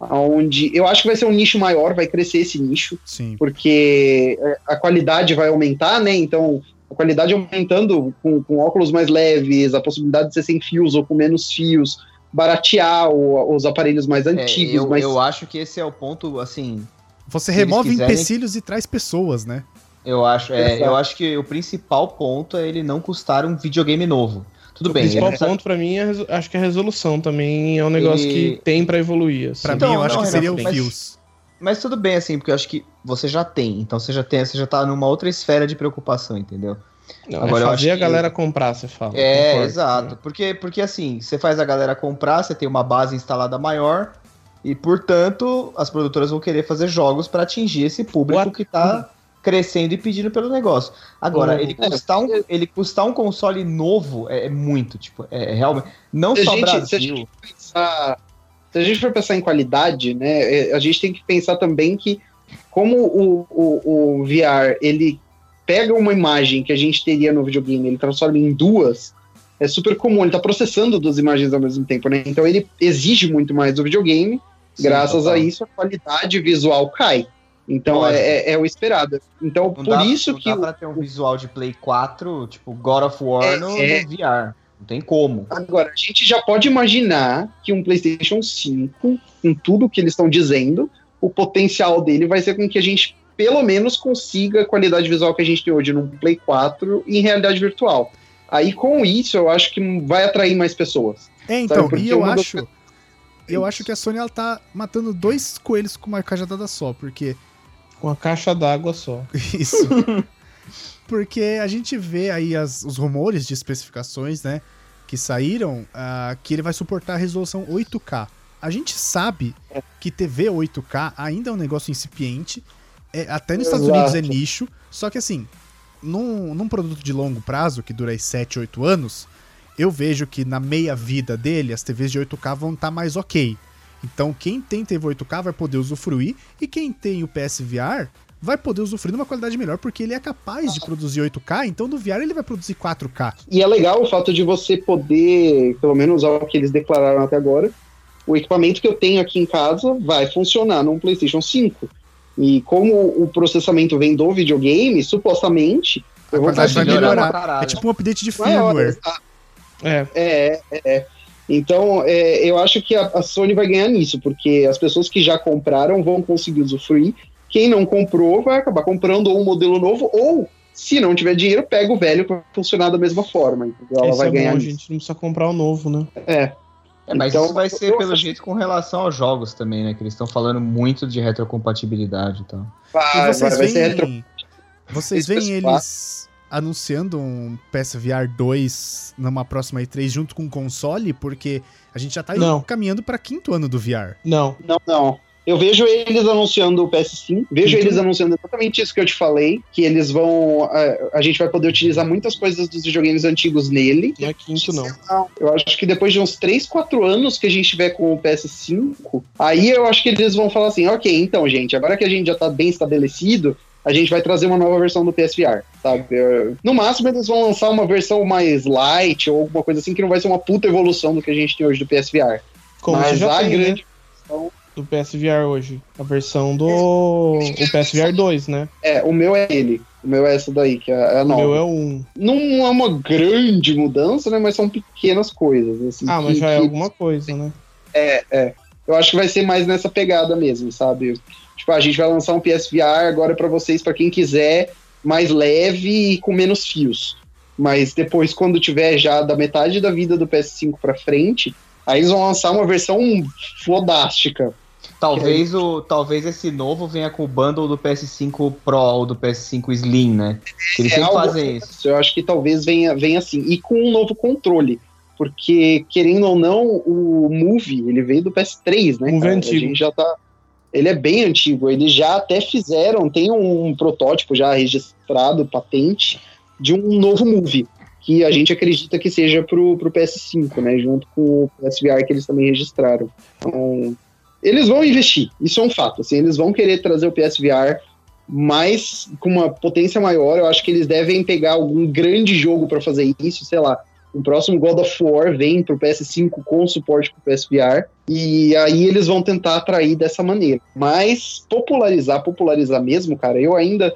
onde eu acho que vai ser um nicho maior, vai crescer esse nicho, Sim. porque é, a qualidade vai aumentar, né? Então, a qualidade aumentando com, com óculos mais leves, a possibilidade de ser sem fios ou com menos fios, baratear o- os aparelhos mais É, antigos, eu, mais eu acho que esse é o ponto, assim, Você remove quiserem- empecilhos e traz pessoas, né? eu acho, é, eu acho que o principal ponto é ele não custar um videogame novo. Tudo O bem, principal ele precisa- ponto pra mim é acho que a resolução também é um negócio Ele- que tem pra evoluir. assim. Pra Então, mim, eu acho não, que seria o mas- fios. Mas tudo bem, assim, porque eu acho que você já tem. Então você já tem, você já tá numa outra esfera de preocupação, entendeu? Não, Agora, é eu fazer acho a que- galera comprar, você fala. É, concordo. exato. Porque, porque assim, você faz a galera comprar, você tem uma base instalada maior. E, portanto, as produtoras vão querer fazer jogos para atingir esse público What? que tá crescendo e pedindo pelo negócio. Agora, Oh. ele, custar um, ele custar um console novo é, é muito, tipo, é, é realmente. Não Se só gente- se a Brasil. gente pensar- se a gente for pensar em qualidade, né, é, a gente tem que pensar também que como o, o, o VR ele pega uma imagem que a gente teria no videogame, ele transforma em duas, é super comum, ele tá processando duas imagens ao mesmo tempo, né? Então ele exige muito mais do videogame, Sim, graças a isso a qualidade visual cai. Então é, é- é o esperado. Então Não por dá, isso não que dá pra ter um visual de Play 4, tipo God of War É, no, é. no VR. Não tem como. Agora, a gente já pode imaginar que um PlayStation 5, com tudo que eles estão dizendo, o potencial dele vai ser com que a gente, pelo menos, consiga a qualidade visual que a gente tem hoje no Play 4 em realidade virtual. Aí, com isso, eu acho que vai atrair mais pessoas. É, então, e eu das acho. Eu acho que a Sony ela tá matando dois coelhos com uma cajadada só, porque Com a caixa d'água só. Isso. Porque a gente vê aí as- os rumores de especificações, né? Que saíram, ah, que ele vai suportar a resolução 8K. A gente sabe que TV 8K ainda é um negócio incipiente. é, até nos Estados Exato. Unidos é nicho. Só que assim, num, num produto de longo prazo, que dura aí 7, 8 anos, eu vejo que na meia vida dele, as TVs de 8K vão estar mais ok. Então, quem tem TV 8K vai poder usufruir, e quem tem o PSVR vai poder usufruir de uma qualidade melhor, porque ele é capaz de produzir 8K, então no VR ele vai produzir 4K. E é legal o fato de você poder, pelo menos ao que eles declararam até agora, o equipamento que eu tenho aqui em casa vai funcionar num PlayStation 5. E como o processamento vem do videogame, supostamente, eu vou vai melhorar. É tipo um update de maior, firmware. É, É, é, é. Então, é, eu acho que a, a Sony vai ganhar nisso, porque as pessoas que já compraram vão conseguir usufruir. Quem não comprou vai acabar comprando ou um modelo novo, ou, se não tiver dinheiro, pega o velho para funcionar da mesma forma. Entendeu? Ela esse vai é ganhar bom, a gente não precisa comprar o novo, né? É. É, mas Então, isso vai ser, pelo acho- jeito, com relação aos jogos também, né? Que eles estão falando muito de retrocompatibilidade e tal. Vai, E vocês vai, vai ser retro. veem, vocês Esse veem PS4. eles anunciando um PSVR 2 numa próxima E3 junto com o console, porque a gente já tá Não. caminhando para quinto ano do VR. Não. Não, não. Eu vejo eles anunciando o PS5, vejo Quinto. eles anunciando exatamente isso que eu te falei, que eles vão. A, a gente vai poder utilizar muitas coisas dos videogames antigos nele. Não é quinto, não. Eu acho que depois de uns 3, 4 anos que a gente tiver com o PS5, aí eu acho que eles vão falar assim: ok, então, gente, agora que a gente já tá bem estabelecido, a gente vai trazer uma nova versão do PSVR, sabe? No máximo, eles vão lançar uma versão mais light ou alguma coisa assim que não vai ser uma puta evolução do que a gente tem hoje do PSVR. Como Mas já a tem, grande. né? Do PSVR hoje. A versão do. O PSVR 2, né? É, o meu é ele. O meu é essa daí, que é é a O nova. meu é o 1. Não é uma grande mudança, né? Mas são pequenas coisas. Assim, Ah, mas que- já é que- alguma coisa, né? Eu acho que vai ser mais nessa pegada mesmo, sabe? Tipo, a gente vai lançar um PSVR agora pra vocês, pra quem quiser, mais leve e com menos fios. Mas depois, quando tiver já da metade da vida do PS5 pra frente, aí eles vão lançar uma versão fodástica. Talvez, o, talvez esse novo venha com o bundle do PS5 Pro ou do PS5 Slim, né? Eles É sempre fazem isso. Eu acho que talvez venha, venha assim. E com um novo controle. Porque, querendo ou não, o Move, ele veio do PS3, né? Move cara? antigo. A gente já tá. Ele é bem antigo. Eles já até fizeram, tem um protótipo já registrado, patente, de um novo Move. Que a gente acredita que seja pro, pro PS5, né? Junto com o PSVR que eles também registraram. Então, eles vão investir, isso é um fato. Assim, eles vão querer trazer o PSVR mais com uma potência maior. Eu acho que eles devem pegar algum grande jogo para fazer isso, sei lá. O próximo God of War vem pro PS5 com suporte pro PSVR e aí eles vão tentar atrair dessa maneira. Mas popularizar, popularizar mesmo, cara, eu ainda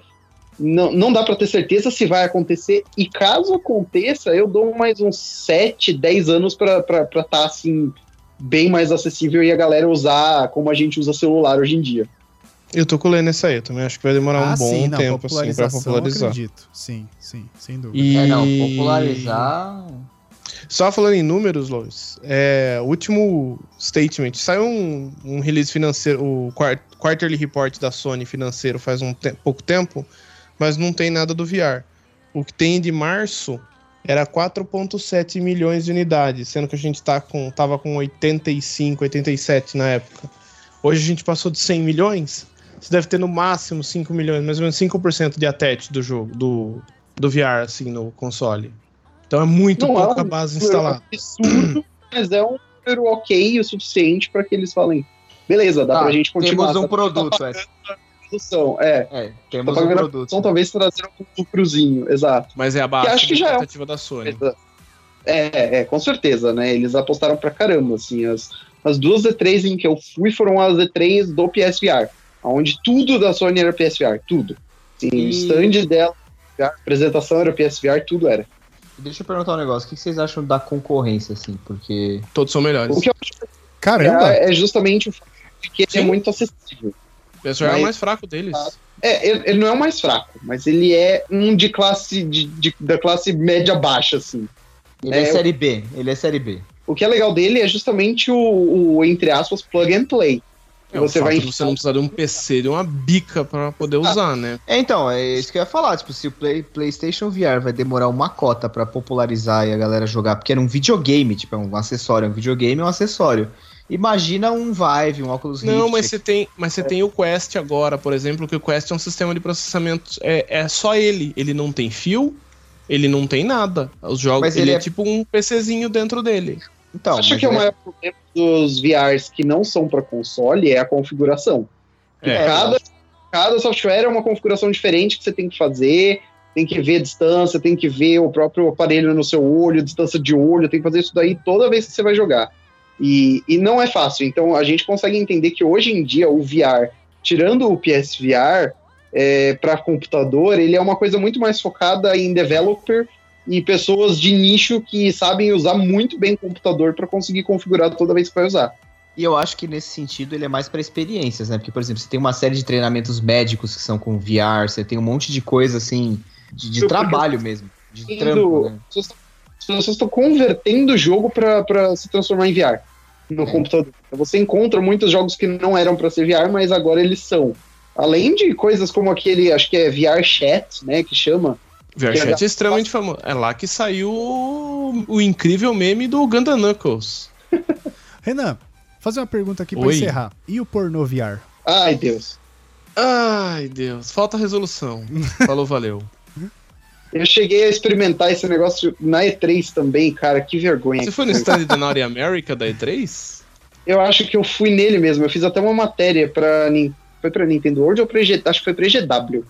não, não dá para ter certeza se vai acontecer e caso aconteça, eu dou mais uns 7, 10 anos para estar tá assim bem mais acessível e a galera usar como a gente usa celular hoje em dia. Eu tô colhendo essa aí, eu também acho que vai demorar um ah, bom sim, não, tempo assim pra popularizar. acredito. Sim, sim, sem dúvida. E... É, não, popularizar. Só falando em números, Lois, é, o último statement, saiu um, um release financeiro, o quart- quarterly report da Sony financeiro faz um te- pouco tempo, mas não tem nada do VR. O que tem de março era 4.7 milhões de unidades, sendo que a gente tá com, tava com 85, 87 na época. Hoje a gente passou de 100 milhões, você deve ter no máximo 5 milhões, mais ou menos 5% de attach do jogo, do, do VR, assim, no console. Então é muito Não é pouca um base instalada. absurdo, mas é um número ok o suficiente para que eles falem, beleza, dá Tá, pra gente continuar. temos um tá- produto, é. produção, é. É, Tá temos um a produto. produção, talvez trazer um cruzinho, exato. Mas é abaixo Que acho que já é um- expectativa da Sony. É, é, com certeza, né? Eles apostaram pra caramba, assim. As, as duas E3 em que eu fui foram as E3 do PSVR, onde tudo da Sony era PSVR, tudo. O E- stand dela, a apresentação era PSVR, tudo era. Deixa eu perguntar um negócio. O que vocês acham da concorrência, assim? Porque. Todos são melhores. O que eu acho Caramba! é, é justamente o fato de que ele é Sim. muito acessível. O pessoal é o Mas- mais fraco deles. É, ele, ele não é o mais fraco, mas ele é um de classe de, de- da classe média baixa, assim. Ele é, É, série B. Ele é série B. O que é legal dele é justamente o, o, entre aspas, plug and play. É, você vai de você não precisar de um PC, de uma bica pra poder usar, né? É, então, é isso que eu ia falar. Tipo, se o Play- PlayStation VR vai demorar uma cota pra popularizar e a galera jogar, porque era um videogame, tipo, é um acessório, é um videogame é um acessório. Imagina um Vive, um Rift. Não, mas você tem, mas você tem o Quest agora, por exemplo, que o Quest é um sistema de processamento, é, é só ele. Ele não tem fio, ele não tem nada. Os jogos, Mas ele, ele é... é- tipo um PCzinho dentro dele. Então, Acho que o é- maior problema dos VRs que não são para console é a configuração. É. Cada, cada software é uma configuração diferente que você tem que fazer, tem que ver a distância, tem que ver o próprio aparelho no seu olho, distância de olho, tem que fazer isso daí toda vez que você vai jogar. E, e não é fácil. Então a gente consegue entender que hoje em dia o VR, tirando o PSVR, é, para computador, ele é uma coisa muito mais focada em developer e pessoas de nicho que sabem usar muito bem o computador para conseguir configurar toda vez que vai usar. E eu acho que nesse sentido ele é mais para experiências, né? Porque, por exemplo, você tem uma série de treinamentos médicos que são com VR, você tem um monte de coisa assim, de, de trabalho mesmo, de Indo- trampo, né? As pessoas- as pessoas estão convertendo o jogo para se transformar em VR no É. computador. Você encontra muitos jogos que não eram para ser VR, mas agora eles são. Além de coisas como aquele, acho que é VR Chat, né, que chama. VRChat é extremamente famoso. É lá que saiu o, o incrível meme do Gundam Knuckles. Renan, fazer uma pergunta aqui pra Oi. encerrar. E o pornô VR? Ai, Deus. Ai, Deus. Falta resolução. Falou, valeu. Eu cheguei a experimentar esse negócio na E3 também, cara. Que vergonha. Você foi no stand da Naughty America da E3? Eu acho que eu fui nele mesmo. Eu fiz até uma matéria pra. Foi pra Nintendo World ou pra EG... Acho que foi pra EGW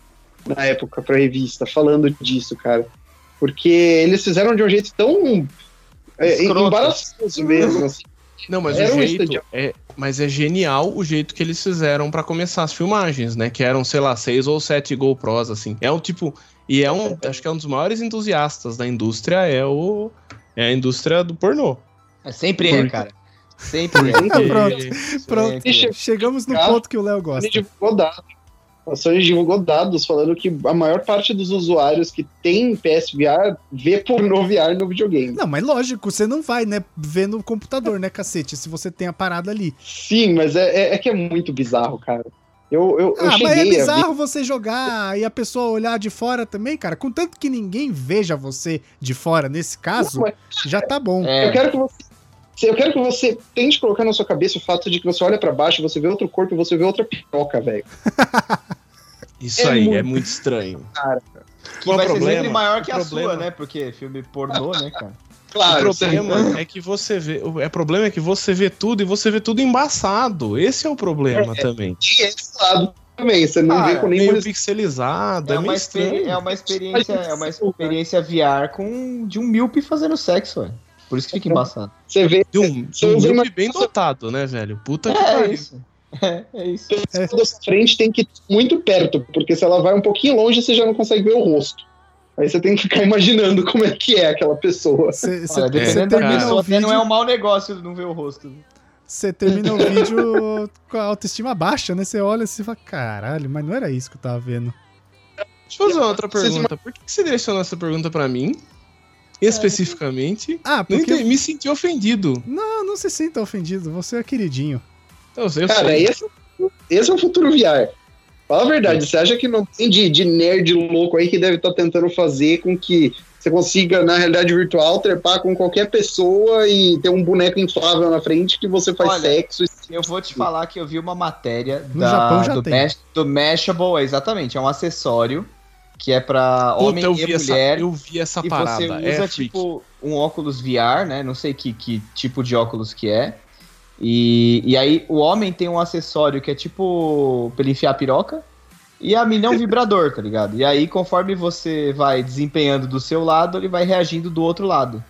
na época, pra revista, falando disso, cara. Porque eles fizeram de um jeito tão. É, embaraçoso mesmo, assim. Não, mas Era o um jeito stand-up. é, mas é genial o jeito que eles fizeram pra começar as filmagens, né? Que eram, sei lá, seis ou sete GoPros assim. É um tipo e é um, acho que é um dos maiores entusiastas da indústria é o é a indústria do pornô. É, sempre é, cara. Sempre é. Pronto. Pronto. Sempre é. Chegamos no ponto que o Léo gosta. Dados. A Sony divulgou dados falando que a maior parte dos usuários que tem PSVR vê pornô VR no videogame. Não, mas lógico, você não vai, né, ver no computador, né, cacete, se você tem a parada ali. Sim, mas é, é- é que é muito bizarro, cara. Eu, eu, eu Ah, mas cheguei é ver- bizarro você jogar e a pessoa olhar de fora também, cara. Contanto que ninguém veja você de fora, nesse caso, Não, mas já tá bom. É. Eu quero que você. Eu quero que você tente colocar na sua cabeça o fato de que você olha pra baixo, você vê outro corpo e você vê outra piroca, velho. Isso É aí muito- é muito estranho. Que Qual vai o ser problema? sempre maior que O a problema- sua, né? Porque filme pornô, né, cara? Claro, o problema é que você vê, o é problema é que você vê tudo e você vê tudo embaçado. Esse é o problema também. tem esse lado também. Você não Ah, vê com Meio nenhum. pixelizado, É é, uma, meio estranho. é uma experiência, é uma experiência VR com de um míope fazendo sexo, ué. Por isso que fica embaçado. Você vê De um, de um míope bem dotado, né, velho? Puta que É, pariu. isso. É, é isso. a pessoa da frente tem que ir muito perto, porque se ela vai um pouquinho longe, você já não consegue ver o rosto. Aí você tem que ficar imaginando como é que é aquela pessoa. Você termina o até não é vídeo, um mau negócio não ver o rosto. você termina o vídeo com a autoestima baixa, né? Você olha e você fala, caralho, mas não era isso que eu tava vendo. Deixa eu fazer uma outra pergunta. Por que você direcionou essa pergunta pra mim? Especificamente? Ah, porque... me senti ofendido. Não, não se sinta ofendido, você é queridinho. Então, eu Cara, sei. esse, esse é o futuro VR. Fala a verdade, você acha que não tem de, de nerd louco aí que deve estar tentando fazer com que você consiga, na realidade virtual, trepar com qualquer pessoa e ter um boneco inflável na frente que você faz Olha, sexo? e- Eu vou te falar que eu vi uma matéria No da- Japão já do, tem. Mesh, do Mashable, é, exatamente, é um acessório que é pra Puta, homem eu e vi, essa, mulher. eu vi essa e parada. você usa é freak. tipo um óculos VR, né? Não sei que, que tipo de óculos que é. E, e aí o homem tem um acessório que é tipo pra ele enfiar a piroca. E a mina é um vibrador, tá ligado? E aí, conforme você vai desempenhando do seu lado, ele vai reagindo do outro lado.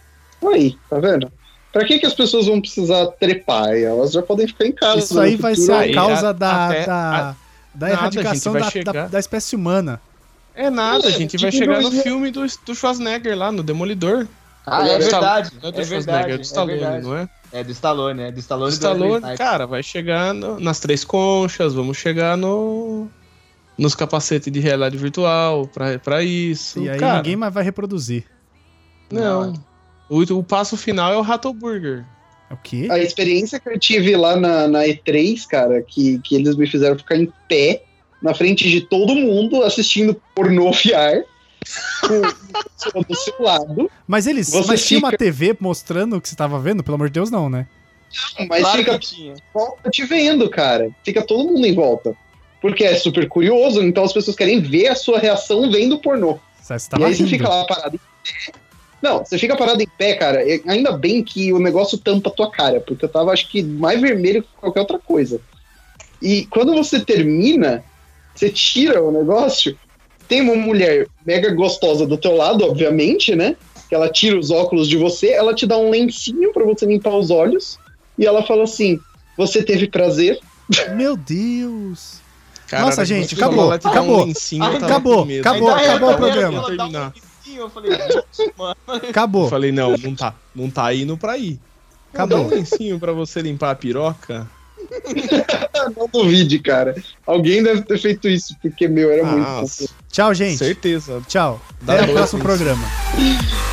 Aí, tá vendo? Pra que, que as pessoas vão precisar trepar? Elas já podem ficar em casa. Isso aí vai ser a aí, causa a- da, até- da, da nada, erradicação da, da, da espécie humana. É nada, a gente vai tipo chegar no filme do, do Schwarzenegger lá, no Demolidor. Ah, é Agora, verdade. Não é do É Schwarzenegger, verdade. é do Stallone, é verdade. não é? É do Stallone, é do Stallone. e do Stallone, cara, vai chegar no- nas três conchas, vamos chegar no nos capacetes de realidade virtual pra, pra isso. E aí cara, ninguém mais vai reproduzir. Não. O, o passo final é o Rato Burger. É o quê? A experiência que eu tive lá na, na E3, cara, que, que eles me fizeram ficar em pé na frente de todo mundo assistindo pornô VR com a pessoa do seu lado, Mas eles. Você mas tinha uma TV mostrando o que você tava vendo? Pelo amor de Deus, não, né? mas Claro fica tinha. volta te vendo, cara. Fica todo mundo em volta. Porque é super curioso, então as pessoas querem ver a sua reação vendo pornô. Você e tava aí você rindo. fica lá parado em pé. Não, você fica parado em pé, cara. e Ainda bem que o negócio tampa a tua cara, porque eu tava, acho que, mais vermelho que qualquer outra coisa. E quando você termina, você tira o negócio, tem uma mulher mega gostosa do teu lado, obviamente, né? Que ela tira os óculos de você, ela te dá um lencinho pra você limpar os olhos, e ela fala assim: Você teve prazer? Meu Deus. Cara, Nossa, gente, acabou, acabou. Um lencinho, Acabou, medo. acabou, Ainda acabou o programa. um Eu falei, "Putz, mano. Acabou. Eu falei, não, não tá, não tá indo pra ir. Acabou. Dá um lencinho pra você limpar a piroca. Não duvide, cara. Alguém deve ter feito isso, porque, meu, era muito Ah. Tchau, gente. certeza. Tchau. Dá Até o próximo links. programa.